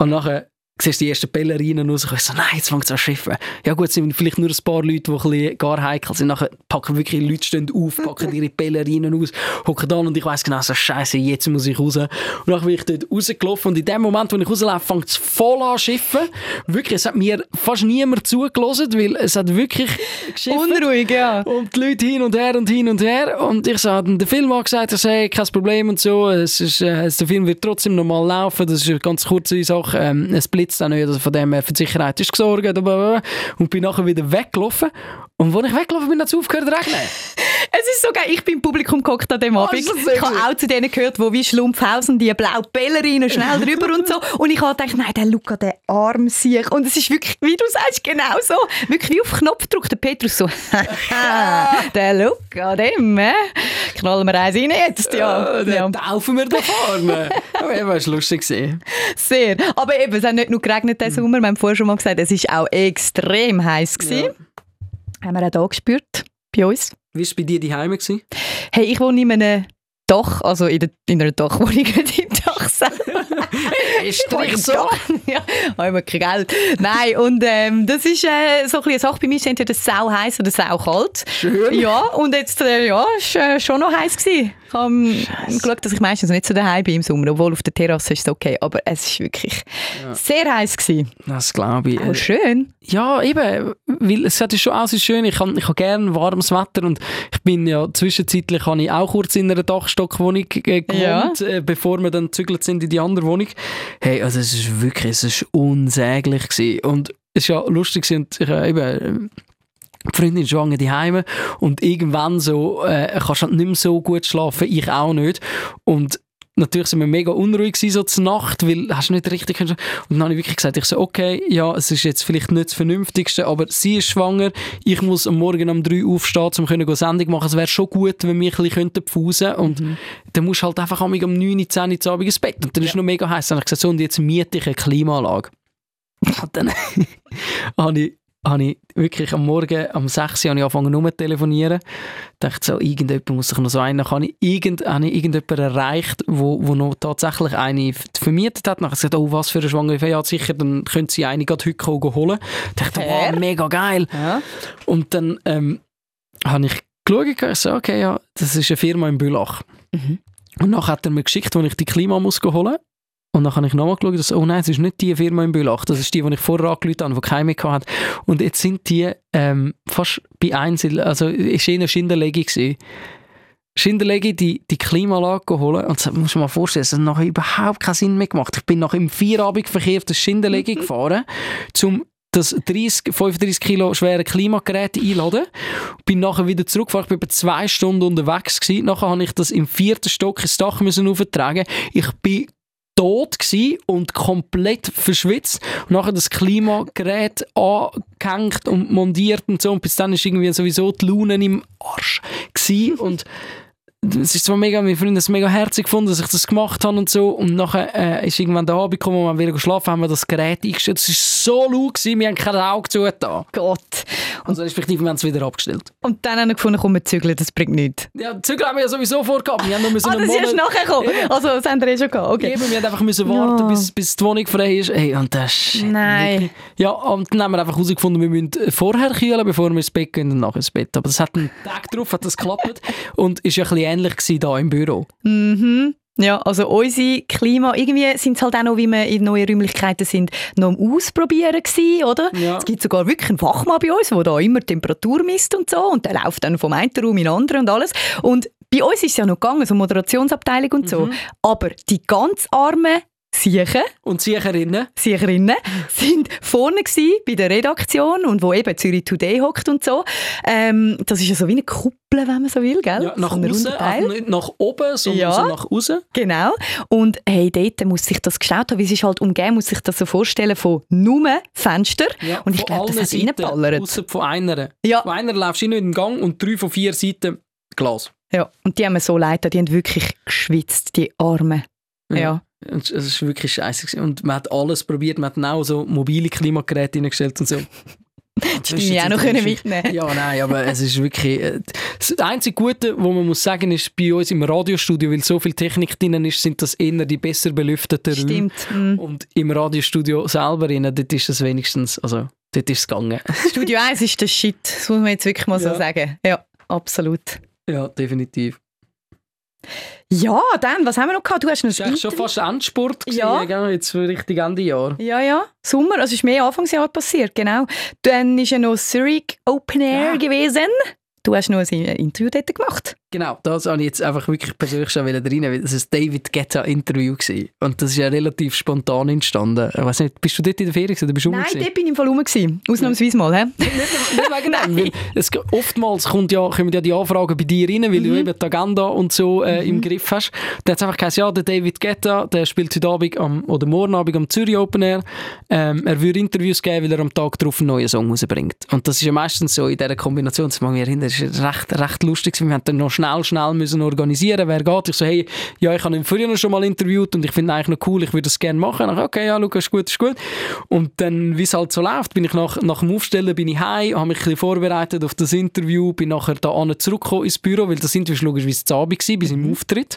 Und nachher siehst die ersten Ballerinen raus und ich so, nein, jetzt fängt es an zu schiffen. Ja gut, es sind vielleicht nur ein paar Leute, die ein bisschen gar heikel sind. Nachher packen wirklich Leute stehen auf, packen ihre Ballerinen aus, hocken an und ich weiss genau, so scheiße, jetzt muss ich raus. Und dann bin ich dort rausgelaufen und in dem Moment, wo ich rauslaufe, fängt es voll an zu schiffen. Wirklich, es hat mir fast niemand zugelassen, weil es hat wirklich geschiffen. Unruhig, ja. Und die Leute hin und her und hin und her. Und ich habe den Film angesagt, er sei kein Problem und so. Es ist, äh, der Film wird trotzdem normal laufen. Das ist eine ganz kurze Sache. Ähm, es blitzt auch nicht. Also von dem her für die Sicherheit ist gesorgt. Und bin nachher wieder weggelaufen. Und als ich weggelaufen bin, hat es aufgehört zu regnen. Es ist so geil, ich bin im Publikum gehockt an dem Abend. sehr ich habe auch zu denen gehört, die wie Schlumpfhausen die blaue Ballerinen schnell drüber und so. Und ich habe gedacht, nein, der Luca, der arm sich. Und es ist wirklich, wie du sagst, genau so. Wirklich wie auf Knopfdruck. Der Petrus so, der Luca, dem, äh, knallen wir eins rein jetzt, ja. Ja. Dann taufen wir da vorne. Aber eben, es war lustig. Sehr. Aber eben, es hat nicht nur geregnet diesen Sommer. Wir haben vorher schon mal gesagt, es war auch extrem heiß. gewesen. Haben wir auch hier gespürt, bei uns. Wie war es bei dir daheim? Hey, ich wohne in einem Dach, also in, der, in einer Dachwohnung, Ist dich so? ja, haben wir kein Geld. Nein, und ähm, das ist äh, so ein eine Sache bei mir, ist entweder sau heiß oder sau kalt. Schön. Ja, und jetzt, äh, ja, ist äh, schon noch heiß gewesen. Ich habe ähm, geschaut, dass ich meistens nicht so daheim bin im Sommer, obwohl auf der Terrasse ist es okay, aber es ist wirklich sehr heiß gewesen. Das glaube ich. Oh, schön. Ja, eben, weil es sieht schon ist schön, ich habe ich hab gerne warmes Wetter und ich bin ja zwischenzeitlich habe ich auch kurz in einer Dachstockwohnung äh, gewohnt, äh, bevor wir dann gezügelt sind in die andere Wohnung. Hey, also es ist wirklich, es ist unsäglich gewesen. und es ist ja lustig und ich, äh, eben, äh, die Freundin schwanger daheim und irgendwann so, äh, kannst du halt nicht mehr so gut schlafen, ich auch nicht und Natürlich sind wir mega unruhig gewesen, so zur Nacht, weil hast du nicht richtig können. Und dann habe ich wirklich gesagt, ich so, okay, ja, es ist jetzt vielleicht nicht das Vernünftigste, aber sie ist schwanger, ich muss am Morgen um drei aufstehen, um go Sendung machen. Es wäre schon gut, wenn wir ein bisschen könnten pfusen und dann musst du halt einfach am um 9, 10 Uhr Abend ins Bett und dann ist es noch mega heiß. Dann habe ich gesagt, so, und jetzt miete ich eine Klimaanlage. Und dann habe ich, habe ich wirklich am Morgen, am 6 Uhr, habe ich angefangen rum zu telefonieren. dachte so, irgendjemand muss sich noch so einen. Dann habe ich, irgend, habe ich irgendjemanden erreicht, wo, wo noch tatsächlich eine vermietet hat. Dann habe ich gesagt, oh, was für eine Schwangere. Ja, sicher, dann können sie eine gerade heute kommen holen. Ich dachte, wow, mega geil. Ja. Und dann ähm, habe ich geschaut, ich so, okay, ja, das ist eine Firma in Bülach. Mhm. Und dann hat er mir geschickt, wo ich die Klima muss holen und dann habe ich nochmal geschaut, dass, oh nein, es ist nicht die Firma in Bülach, das ist die, die ich vorher angerufen habe, die keine mehr hatte. Und jetzt sind die ähm, fast bei Einzel, also war eher Schinderlegi. gewesen. Schinderlegi die, die Klimaanlage holen und das muss man mal vorstellen, das hat nachher überhaupt keinen Sinn mehr gemacht. Ich bin nach im Vierabendverkehr auf das Schinderlegi gefahren, um das 30, 35 Kilo schwere Klimagerät einladen. Bin nachher wieder zurückgefahren. Ich bin etwa zwei Stunden unterwegs gewesen. Nachher habe ich das im vierten Stock ins Dach müssen auftragen. Ich bin tot und komplett verschwitzt. Und nachher das Klimagerät angehängt und montiert und so. Und bis dann ist irgendwie sowieso die Laune im Arsch gsi. und es ist zwar mega, meine Freunde haben es mega herzig gefunden, dass ich das gemacht habe und so. Und nachher äh, ist irgendwann der Abend gekommen, wo wir wieder schlafen haben wir das Gerät eingestellt. Es war so laut, gewesen, wir haben kein Auge zugetan. Gott. Also respektive, wir haben es wieder abgestellt. Und dann haben wir gefunden, komm, wir zügeln, das bringt nichts. Ja, die Zügel haben wir ja sowieso vorgehabt. Wir haben nur müssen Ah, das ist erst Monat- nachher gekommen. Also, das haben wir eh schon gehabt. Okay. Eben, wir haben einfach müssen warten, Ja. bis, bis die Wohnung frei ist. Hey, und das Nein. Ja, und dann haben wir einfach herausgefunden, wir müssen vorher kühlen, bevor wir ins Bett gehen und nachher ins Bett. Aber das hat einen Tag drauf, hat das geklappt. und ist ja ein bisschen ähnlich gewesen da im Büro. Mhm. Ja, also unsere Klima, irgendwie sind es halt auch noch, wie wir in neuen Räumlichkeiten sind, noch am Ausprobieren gewesen, oder? Ja. Es gibt sogar wirklich einen Fachmann bei uns, der da immer Temperatur misst und so und der läuft dann vom einen Raum in den anderen und alles. Und bei uns ist es ja noch gegangen, so Moderationsabteilung und so. Aber die ganz armen Siechen, Und Siecherinnen. Siecherinnen, sind vorne bei der Redaktion und wo eben Zürich Today hockt und so. Ähm, das ist ja so wie eine Kuppel, wenn man so will, gell? Ja, nach so außen, also nicht nach oben, sondern Ja. so nach außen. Genau. Und hey, dort muss sich das geschaut haben, wie es ist halt umgeben, muss sich das so vorstellen von nur Fenster. und ich glaube, das hat Seiten, reingeballert. Ausser von einer. Ja. Von einer laufst du in den Gang und drei von vier Seiten Glas. Ja. Und die haben mir so leid, die haben wirklich geschwitzt, die Armen. Ja. Und Es war wirklich scheiße. Und man hat alles probiert. Man hat auch so mobile Klimageräte hineingestellt und so. Das hätte ich auch noch können mitnehmen Ja, nein, aber es ist wirklich... äh, Das einzige Gute, was man muss sagen, ist bei uns im Radiostudio, weil so viel Technik drin ist, sind das eher die besser belüfteten Räume. Stimmt. Mm. Und im Radiostudio selber, rein, dort ist es wenigstens... Also, dort ist es gegangen. Studio 1 ist der Shit, das muss man jetzt wirklich mal so Ja. sagen. Ja, absolut. ja, definitiv. Ja, dann, was haben wir noch gehabt? Du hast noch Das war schon fast Endspurt. gewesen, Ja. gell? Jetzt richtig Ende Jahr. Ja, ja, Sommer, also ist mehr Anfangsjahr passiert, genau. Dann ist ja noch Zurich Open Air Ja. gewesen. Du hast noch ein Interview dort gemacht. Genau, das wollte ich jetzt einfach wirklich persönlich schon rein, weil das ein David Guetta-Interview war. Und das ist ja relativ spontan entstanden. Ich weiß nicht, bist du dort in der Ferien oder bist du Nein, dort bin ich im Fall rum. gewesen. Ausnahmsweise mal, nicht, nicht wegen dem, weil es, oftmals kommt ja, kommen ja die Anfragen bei dir rein, weil Mhm. du eben die Agenda und so äh, im Griff hast. Da hat es einfach gesagt, ja, der David Guetta, der spielt heute Abend am, oder morgen Abend am Zürich Open Air. Ähm, er würde Interviews geben, weil er am Tag darauf einen neuen Song rausbringt. Und das ist ja meistens so in dieser Kombination, das mag ich mich erinnern, das ist recht, recht lustig. Wir haben dann noch schnell, schnell müssen organisieren, wer geht. Ich so, hey, ja, ich habe ihn früher schon mal interviewt und ich finde eigentlich noch cool, ich würde das gerne machen. Ich, okay, ja, Lukas, ist gut, ist gut. Und dann, wie es halt so läuft, bin ich nach, nach dem Aufstellen bin ich heim, habe mich ein bisschen vorbereitet auf das Interview, bin nachher da zurückgekommen ins Büro, weil das Interview war logischerweise zu Abend gewesen, bis im Auftritt.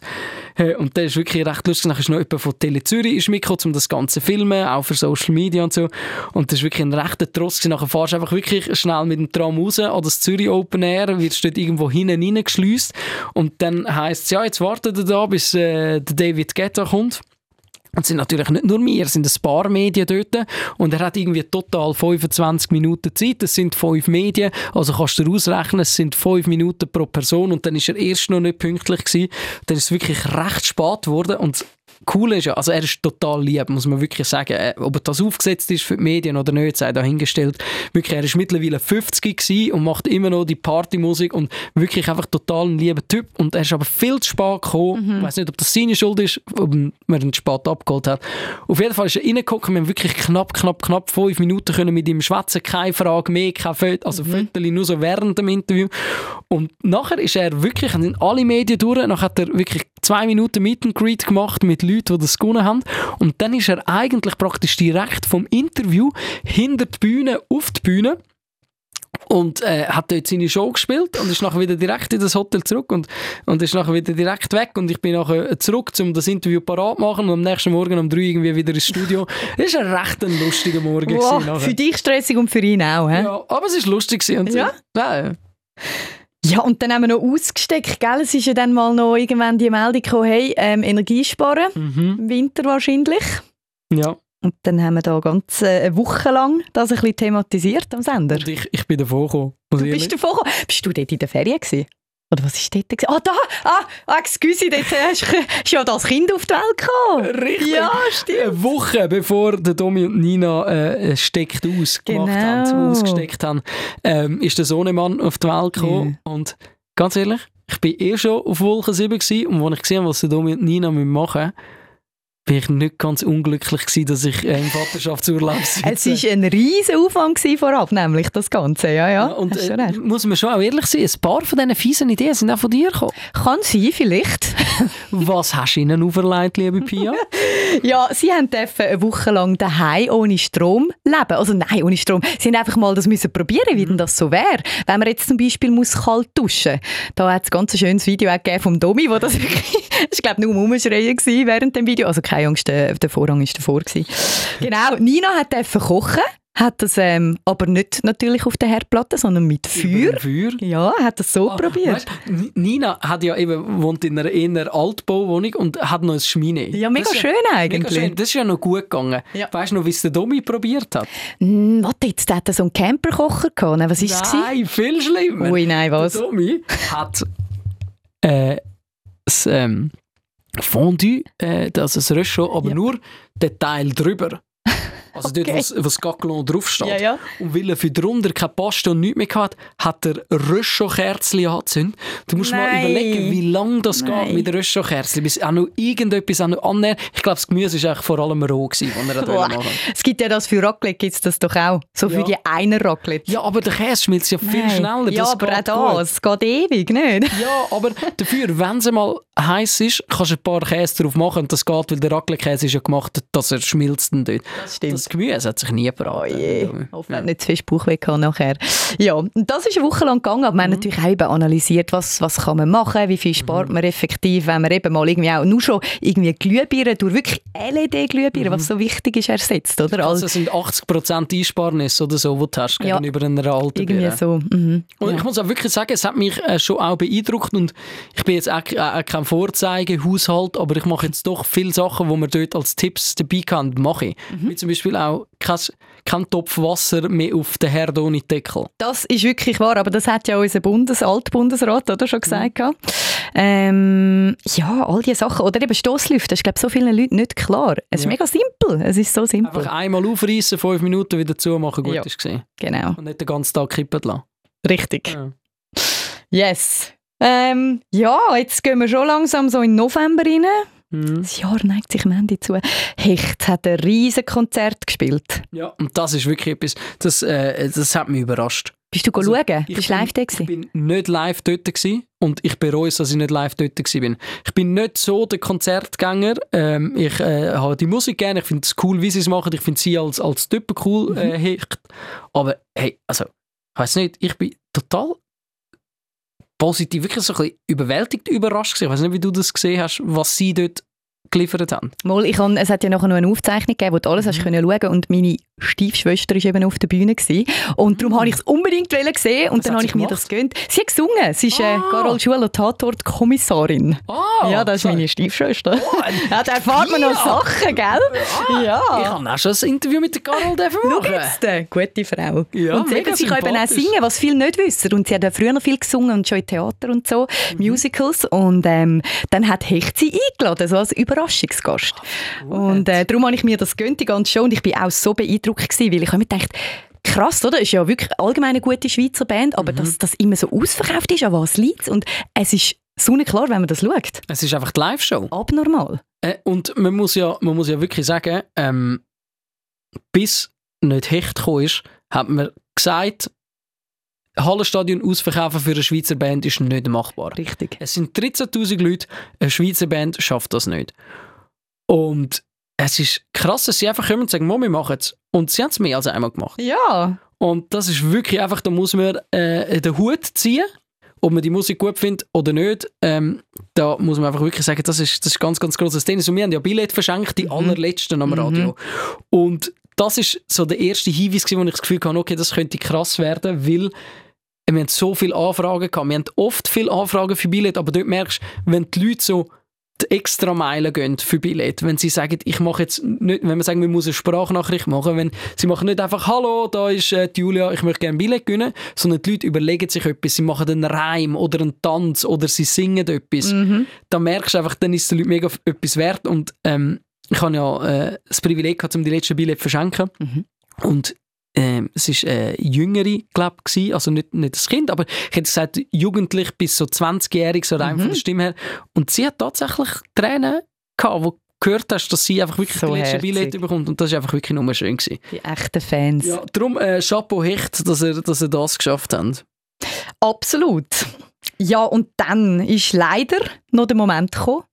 Äh, Und der ist wirklich recht lustig. Nachher ist noch jemand von Tele Zürich ist mitgekommen, um das Ganze zu filmen, auch für Social Media und so. Und das ist wirklich ein rechter Trost. Nachher fahrst du einfach wirklich schnell mit dem Tram raus an das Zürich Open Air, wirst dort irgendwo hinten reingeschleust. Und dann heisst es, ja, jetzt wartet ihr da, bis äh, David Guetta kommt. Und sind natürlich nicht nur wir, es sind ein paar Medien dort. Und er hat irgendwie total 25 Minuten Zeit. Es sind fünf Medien. Also kannst du ausrechnen, es sind fünf Minuten pro Person. Und dann ist er erst noch nicht pünktlich gewesen. Dann ist es wirklich recht spät geworden. Und das Coole ist ja, also er ist total lieb, muss man wirklich sagen. Äh, Ob er das aufgesetzt ist für die Medien oder nicht, sei dahingestellt. Wirklich, er ist mittlerweile 50 gewesen und macht immer noch die Partymusik und wirklich einfach total ein lieber Typ. Und er ist aber viel zu spät gekommen. Ich weiß nicht, ob das seine Schuld ist, ob man ihn spät abgeholt hat. Auf jeden Fall ist er reingekommen. Wir haben wirklich knapp, knapp, knapp fünf Minuten können mit ihm schwätzen. Keine Frage mehr, kein Foto, also mhm. nur so während dem Interview. Und nachher ist er wirklich, sind alle Medien durch. Nachher hat er wirklich zwei Minuten Meet and Greet gemacht mit Leuten, die das gewonnen haben. Und dann ist er eigentlich praktisch direkt vom Interview hinter die Bühne auf die Bühne und äh, hat dort seine Show gespielt und ist nachher wieder direkt in das Hotel zurück und, und ist nachher wieder direkt weg und ich bin nachher zurück, um das Interview parat zu machen und am nächsten Morgen um drei irgendwie wieder ins Studio. Das war ein recht ein lustiger Morgen. Wow, für dich stressig und für ihn auch, hä? ja, aber es war lustig. Und so. Ja? Ja. Und dann haben wir noch ausgesteckt, gell? Es ist ja dann mal noch irgendwann die Meldung gekommen, hey, ähm, Energie sparen, Mhm. im Winter wahrscheinlich. ja. Und dann haben wir da ganz äh, eine Woche lang das ein bisschen thematisiert am Sender. Und ich, ich bin davor gekommen. Du bist du vorher, bist du dort in der Ferien gewesen? Oder was ist dort? Ah, da! Ah, ah excuse, dort hast du ja das Kind auf die Welt gekommen. Richtig. Ja, stimmt. Eine Woche bevor der Domi und Nina äh, steckt aus gemacht Genau. haben, ausgesteckt haben, ähm, ist der Sohnemann auf die Welt gekommen. Und ganz ehrlich, ich bin eh schon auf Wolke 7 gewesen, und als ich gesehen habe, was der Domi und Nina machen müssen, bin ich nicht ganz unglücklich gewesen, dass ich äh, im Vaterschaftsurlaub sitze. Es war ein riesen Aufwand vorab, nämlich das Ganze. Ja, ja. Ja, und äh, muss man schon auch ehrlich sein, ein paar von diesen fiesen Ideen sind auch von dir gekommen. Kann sein, vielleicht. Was hast du ihnen auferlegt, liebe Pia? Ja, sie haben dürfen eine Woche lang daheim ohne Strom leben. Also nein, ohne Strom. Sie haben einfach mal das müssen probieren, wie denn das so wäre. Wenn man jetzt zum Beispiel muss kalt duschen Da hat es ganz ein schönes Video auch gegeben vom Domi, wo das wirklich, war glaube nur um Umschreien gewesen während dem Video. Also keine Angst, der, der Vorrang ist davor gewesen. Genau, Nina hat kochen, hat das ähm, aber nicht natürlich auf der Herdplatte, sondern mit Feuer. Feuer. Ja, hat das so Ah, probiert. weißt, Nina hat ja eben, wohnt in einer eher Altbauwohnung und hat noch ein Schmine. Ja, mega schön Mega eigentlich. schön. Das ist ja noch gut gegangen. Ja. Weißt du noch, wie es der Domi probiert hat? Hm, warte, jetzt hat er so einen Camperkocher gehabt. Was ist es? gewesen? Nein, viel schlimmer. Ui, nein, was? Der Domi hat äh, das ähm, Fondue, äh, das ist Röschel, aber Ja. nur den Teil drüber. Also dort, Okay. was, was Gaclon draufsteht. Ja, ja. Und weil er für drunter keine Paste und nichts mehr hatte, hat er Röschokerzchen angezündet. Du musst mal Nein. überlegen, wie lange das Nein. geht mit Röschokerzchen, bis auch noch irgendetwas auch noch annähert. Ich glaube, das Gemüse war vor allem roh, gewesen, was er Boah. da machen Es gibt ja das für Raclette, gibt es das doch auch. So für Ja. die einer Raclette. Ja, aber der Käse schmilzt ja viel Nein. schneller. Ja, das aber auch das, es geht ewig, nicht? Ja, aber dafür, wenn es mal heiß ist, kannst du ein paar Käse drauf machen und das geht, weil der Raclette-Käse ist ja gemacht, dass er schmilzt dann dort. Das stimmt. Das Gemüse hat sich nie Oh gebraten. je, hoffentlich nicht zu viel Bauchweh nachher. Ja, und das ist eine Woche lang gegangen, aber wir haben natürlich auch eben analysiert, was, was kann man machen, wie viel spart man effektiv, wenn man eben mal irgendwie auch nur schon irgendwie Glühbirnen durch wirklich LED-Glühbirnen, was so wichtig ist, ersetzt, oder? Also es sind 80% Einsparnis oder so, die du hast Ja. gegenüber einer alten irgendwie Birne. so. Mhm. Und Ja. ich muss auch wirklich sagen, es hat mich äh, schon auch beeindruckt und ich bin jetzt auch, auch kein Vorzeigehaushalt, aber ich mache jetzt doch viele Sachen, die man dort als Tipps dabei kann, mache ich. Mhm. Wie zum Beispiel auch kein, kein Topf Wasser mehr auf den Herd ohne Deckel. Das ist wirklich wahr, aber das hat ja unser Bundes Altbundesrat oder, schon gesagt. Mhm. Ähm, ja, all diese Sachen. Oder eben Stoßlüfte, das ist, glaube ich, so vielen Leuten nicht klar. Es ist Ja. mega simpel. Es ist so simpel. Einfach einmal aufreißen, fünf Minuten wieder zumachen, gut Ja. ist gesehen. Genau, Und nicht den ganzen Tag kippen lassen. richtig. Ja. Yes. Ähm, ja, jetzt gehen wir schon langsam so in November rein. Mhm. Das Jahr neigt sich am Ende zu. Hecht hat ein riesen Konzert gespielt. ja. Und das ist wirklich etwas, das, äh, das hat mich überrascht. Bist du Also, schauen? Bist du live da Ich bin nicht live dort gewesen und ich bereue es, dass ich nicht live dort bin. Ich bin nicht so der Konzertgänger. Ähm, ich äh, habe die Musik gerne, ich finde es cool, wie sie es machen. Ich finde sie als, als Typen cool, Mhm. äh, Hecht. Aber hey, also, ich weiß nicht, ich bin total positiv, wirklich so ein bisschen überwältigt, überrascht. Ich weiß nicht, wie du das gesehen hast, was sie dort geliefert haben. Mal, ich han, es hat ja nachher noch eine Aufzeichnung gegeben, wo du alles hast können schauen und meine Stiefschwester war eben auf der Bühne. Gewesen. Und darum habe ich es unbedingt sehen und Was dann habe ich mir das gegönnt. Sie hat gesungen. Sie ist äh, Ah. Carol Schuler, Tatort-Kommissarin. Ah, ja, das ist meine Stiefschwester. ja, da erfahrt man noch Ja. Sachen, gell? ja. Ich habe auch schon ein Interview mit der Carol dürfen Schau machen. jetzt, äh, gute Frau. Ja, und sie, sie kann eben auch singen, was viele nicht wissen. Und sie hat ja früher noch viel gesungen und schon in Theater und so, Mhm. Musicals. Und ähm, dann hat Hecht sie eingeladen, so als Überraschungsgast. Und äh, darum habe ich mir das gönnt, die ganze Show. Und ich bin auch so beeindruckt gewesen, weil ich habe mir gedacht, krass, oder? Ist ja wirklich allgemein eine gute Schweizer Band, aber Mhm. dass das immer so ausverkauft ist, an was liegt Und es ist sonnenklar, wenn man das schaut. Es ist einfach die Live-Show. Abnormal. Äh, und man muss, ja, man muss ja wirklich sagen, ähm, bis nicht Hecht gekommen ist, hat man gesagt, Hallenstadion ausverkaufen für eine Schweizer Band ist nicht machbar. Richtig. Es sind 13'000 Leute, eine Schweizer Band schafft das nicht. Und es ist krass, dass sie einfach kommen und sagen, «Mo, wir machen es. Und sie haben es mehr als einmal gemacht. Ja. Und das ist wirklich einfach, da muss man äh, den Hut ziehen, ob man die Musik gut findet oder nicht. Ähm, da muss man einfach wirklich sagen, das ist, das ist ganz, ganz grosses Tennis. Und wir haben ja Billett verschenkt, die allerletzten am Radio. Und das ist so der erste Hinweis, wo ich das Gefühl hatte, okay, das könnte krass werden, weil wir haben so viele Anfragen gehabt. Wir haben oft viele Anfragen für Billett, aber dort merkst du, wenn die Leute so die extra Meilen gehen für Billett, wenn sie sagen, ich mache jetzt nicht, wenn wir sagen, wir müssen eine Sprachnachricht machen, wenn sie machen nicht einfach, hallo, da ist äh, Julia, ich möchte gerne Billett gewinnen, sondern die Leute überlegen sich etwas, sie machen einen Reim oder einen Tanz oder sie singen etwas, Mhm. dann merkst du einfach, dann ist es den Leuten mega etwas wert und ähm, ich habe ja äh, das Privileg gehabt, um die letzten Billett zu verschenken Mhm. und ähm, es war eine jüngere, glaube ich, also nicht, nicht das Kind, aber ich hätte gesagt, jugendlich bis so 20-jährig, so rein Mhm. von der Stimme her. Und sie hat tatsächlich Tränen gehabt, wo du gehört hast, dass sie einfach wirklich So die herzig. Billette bekommt. Und das war einfach wirklich nur schön. Gewesen. Die echten Fans. Ja, darum äh, Chapeau Hecht, dass ihr, dass ihr das geschafft habt. Absolut. Ja, und dann ist leider noch der Moment gekommen,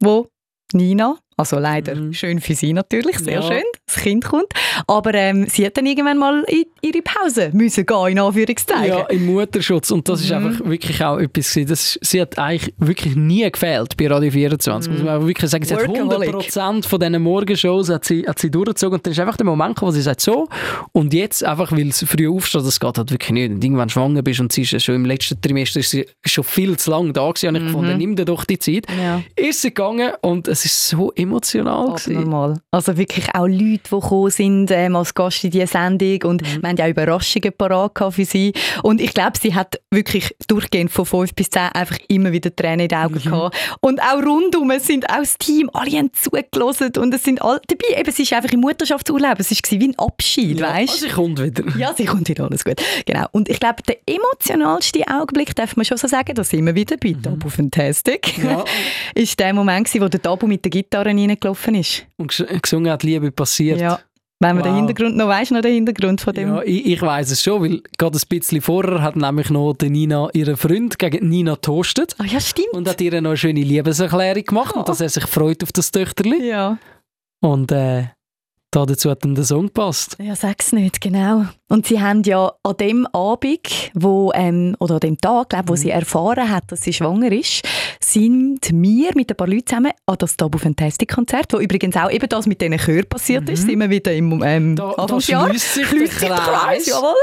wo Nina, also leider Mhm. schön für sie natürlich, sehr Ja. schön, das Kind kommt, aber ähm, sie hat dann irgendwann mal in ihre Pause müssen gehen, in Anführungszeichen. Ja, im Mutterschutz. Und das ist Mhm. einfach wirklich auch etwas. Das, sie hat eigentlich wirklich nie gefehlt bei Radio 24. Muss man wirklich sagen. Sie hat Workaholic. 100% von diesen Morgenshows hat sie, hat sie durchgezogen. Und dann ist einfach der Moment gekommen, wo sie sagt, so. Und jetzt einfach, weil sie früh aufsteht, das geht halt wirklich nicht. Und irgendwann schwanger bist und sie ist schon im letzten Trimester ist sie schon viel zu lange da gewesen. Und ich gefunden, nimm dir doch die Zeit. Ja. Ist sie gegangen und es ist so emotional gewesen. Abnormal. Also wirklich auch Leute, die gekommen sind ähm, als Gast in diese Sendung und mhm. wir haben ja auch Überraschungen parat für sie. Und ich glaube, sie hat wirklich durchgehend von 5 bis 10 einfach immer wieder Tränen in den Augen mhm. gehabt. Und auch rundum, es sind auch das Team, alle haben zugelassen und es sind alle dabei. Eben, sie ist einfach im Mutterschaftsurlaub, es war wie ein Abschied, ja, weißt? sie kommt wieder. Ja, sie kommt wieder, alles gut. Genau. Und ich glaube, der emotionalste Augenblick, darf man schon so sagen, da sind wir wieder bei mhm. Tabu Fantastic, ja. ist der Moment wo der Tabu mit der Gitarre reingelaufen ist. Und gesungen hat, Liebe passiert. Ja. Wenn man wow. den Hintergrund noch weiss, noch den Hintergrund von dem. Ja, ich, ich weiß es schon, weil gerade ein bisschen vorher hat nämlich noch die Nina ihren Freund gegen Nina toastet. Ah ja, stimmt. Und hat ihr noch eine schöne Liebeserklärung gemacht oh. und dass er sich freut auf das Töchterli. Ja. Und äh, dazu hat dann der Song gepasst. Ja, sag's nicht, genau. Und sie haben ja an dem Abend, wo, ähm, oder an dem Tag, glaub, wo mhm. sie erfahren hat, dass sie schwanger ist, sind wir mit ein paar Leuten zusammen an das Tabu Fantastic Konzert, wo übrigens auch eben das mit diesen Chören passiert mhm. ist, wir wieder im ähm, da, Anfangsjahr. Da sich der Kreis. jawohl.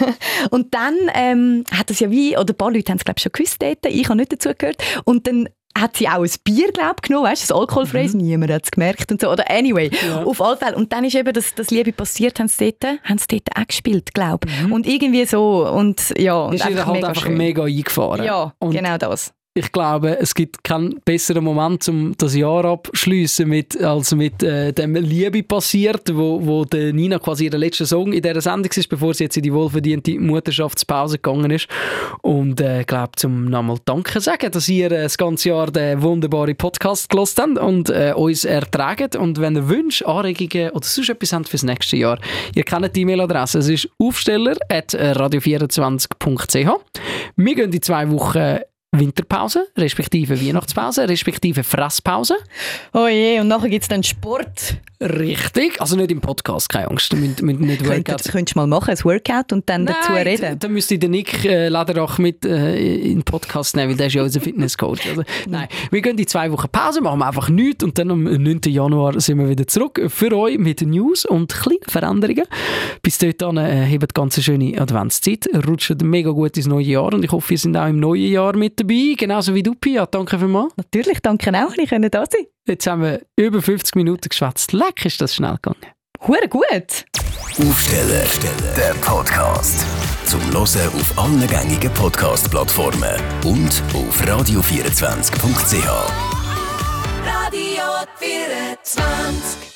Und dann ähm, hat das ja wie, oder ein paar Leute haben es glaube ich schon gewusst dort, ich habe nicht dazu gehört. Und dann hat sie auch ein Bier, glaub, genommen, weißt du, das alkoholfreies, mhm. niemand hat es gemerkt und so. Oder anyway, ja. auf alle Fälle. Und dann ist eben das, das Liebe passiert, haben sie dort, haben sie dort auch gespielt, glaube mhm. Und irgendwie so, und ja. Und ist einfach, halt mega einfach mega eingefahren. Ja, und genau das ich glaube, es gibt keinen besseren Moment, um das Jahr abschließen mit, als mit äh, dem Liebe passiert, wo, wo der Nina quasi ihr letzter Song in dieser Sendung ist, bevor sie jetzt in die wohlverdiente Mutterschaftspause gegangen ist. Und ich äh, glaube, zum nochmal Danke sagen, dass ihr äh, das ganze Jahr den wunderbaren Podcast gelost habt und äh, uns ertragt. Und wenn ihr Wünsche, Anregungen oder sonst etwas habt fürs nächste Jahr, ihr kennt die E-Mail-Adresse. Es ist aufsteller.radio24.ch. Wir gehen in zwei Wochen Winterpause, respektive Weihnachtspause, respektive Fresspause. Oh je, und nachher gibt es dann Sport. Richtig, also nicht im Podcast, keine Angst. Müsst, müsst nicht Workout. Könntest du mal machen, ein Workout und dann Nein, dazu reden? dann müsste ich den Nick äh, Lederach mit äh, in den Podcast nehmen, weil der ist ja unser Fitnesscoach. Also, nein, wir gehen die zwei Wochen Pause, machen einfach nichts und dann am 9. Januar sind wir wieder zurück für euch mit News und kleinen Veränderungen. Bis dahin äh, habt ganz eine schöne Adventszeit, rutscht mega gut ins neue Jahr und ich hoffe, ihr seid auch im neuen Jahr mit dabei, genauso wie du, Pia. Danke vielmals. Natürlich, danke auch, ich konnte da sein. Jetzt haben wir über 50 Minuten geschwätzt. Leck, ist das schnell gegangen. Hure gut. Aufsteller, der Podcast. Zum Hören auf allen gängigen Podcast-Plattformen und auf radio24.ch. Radio 24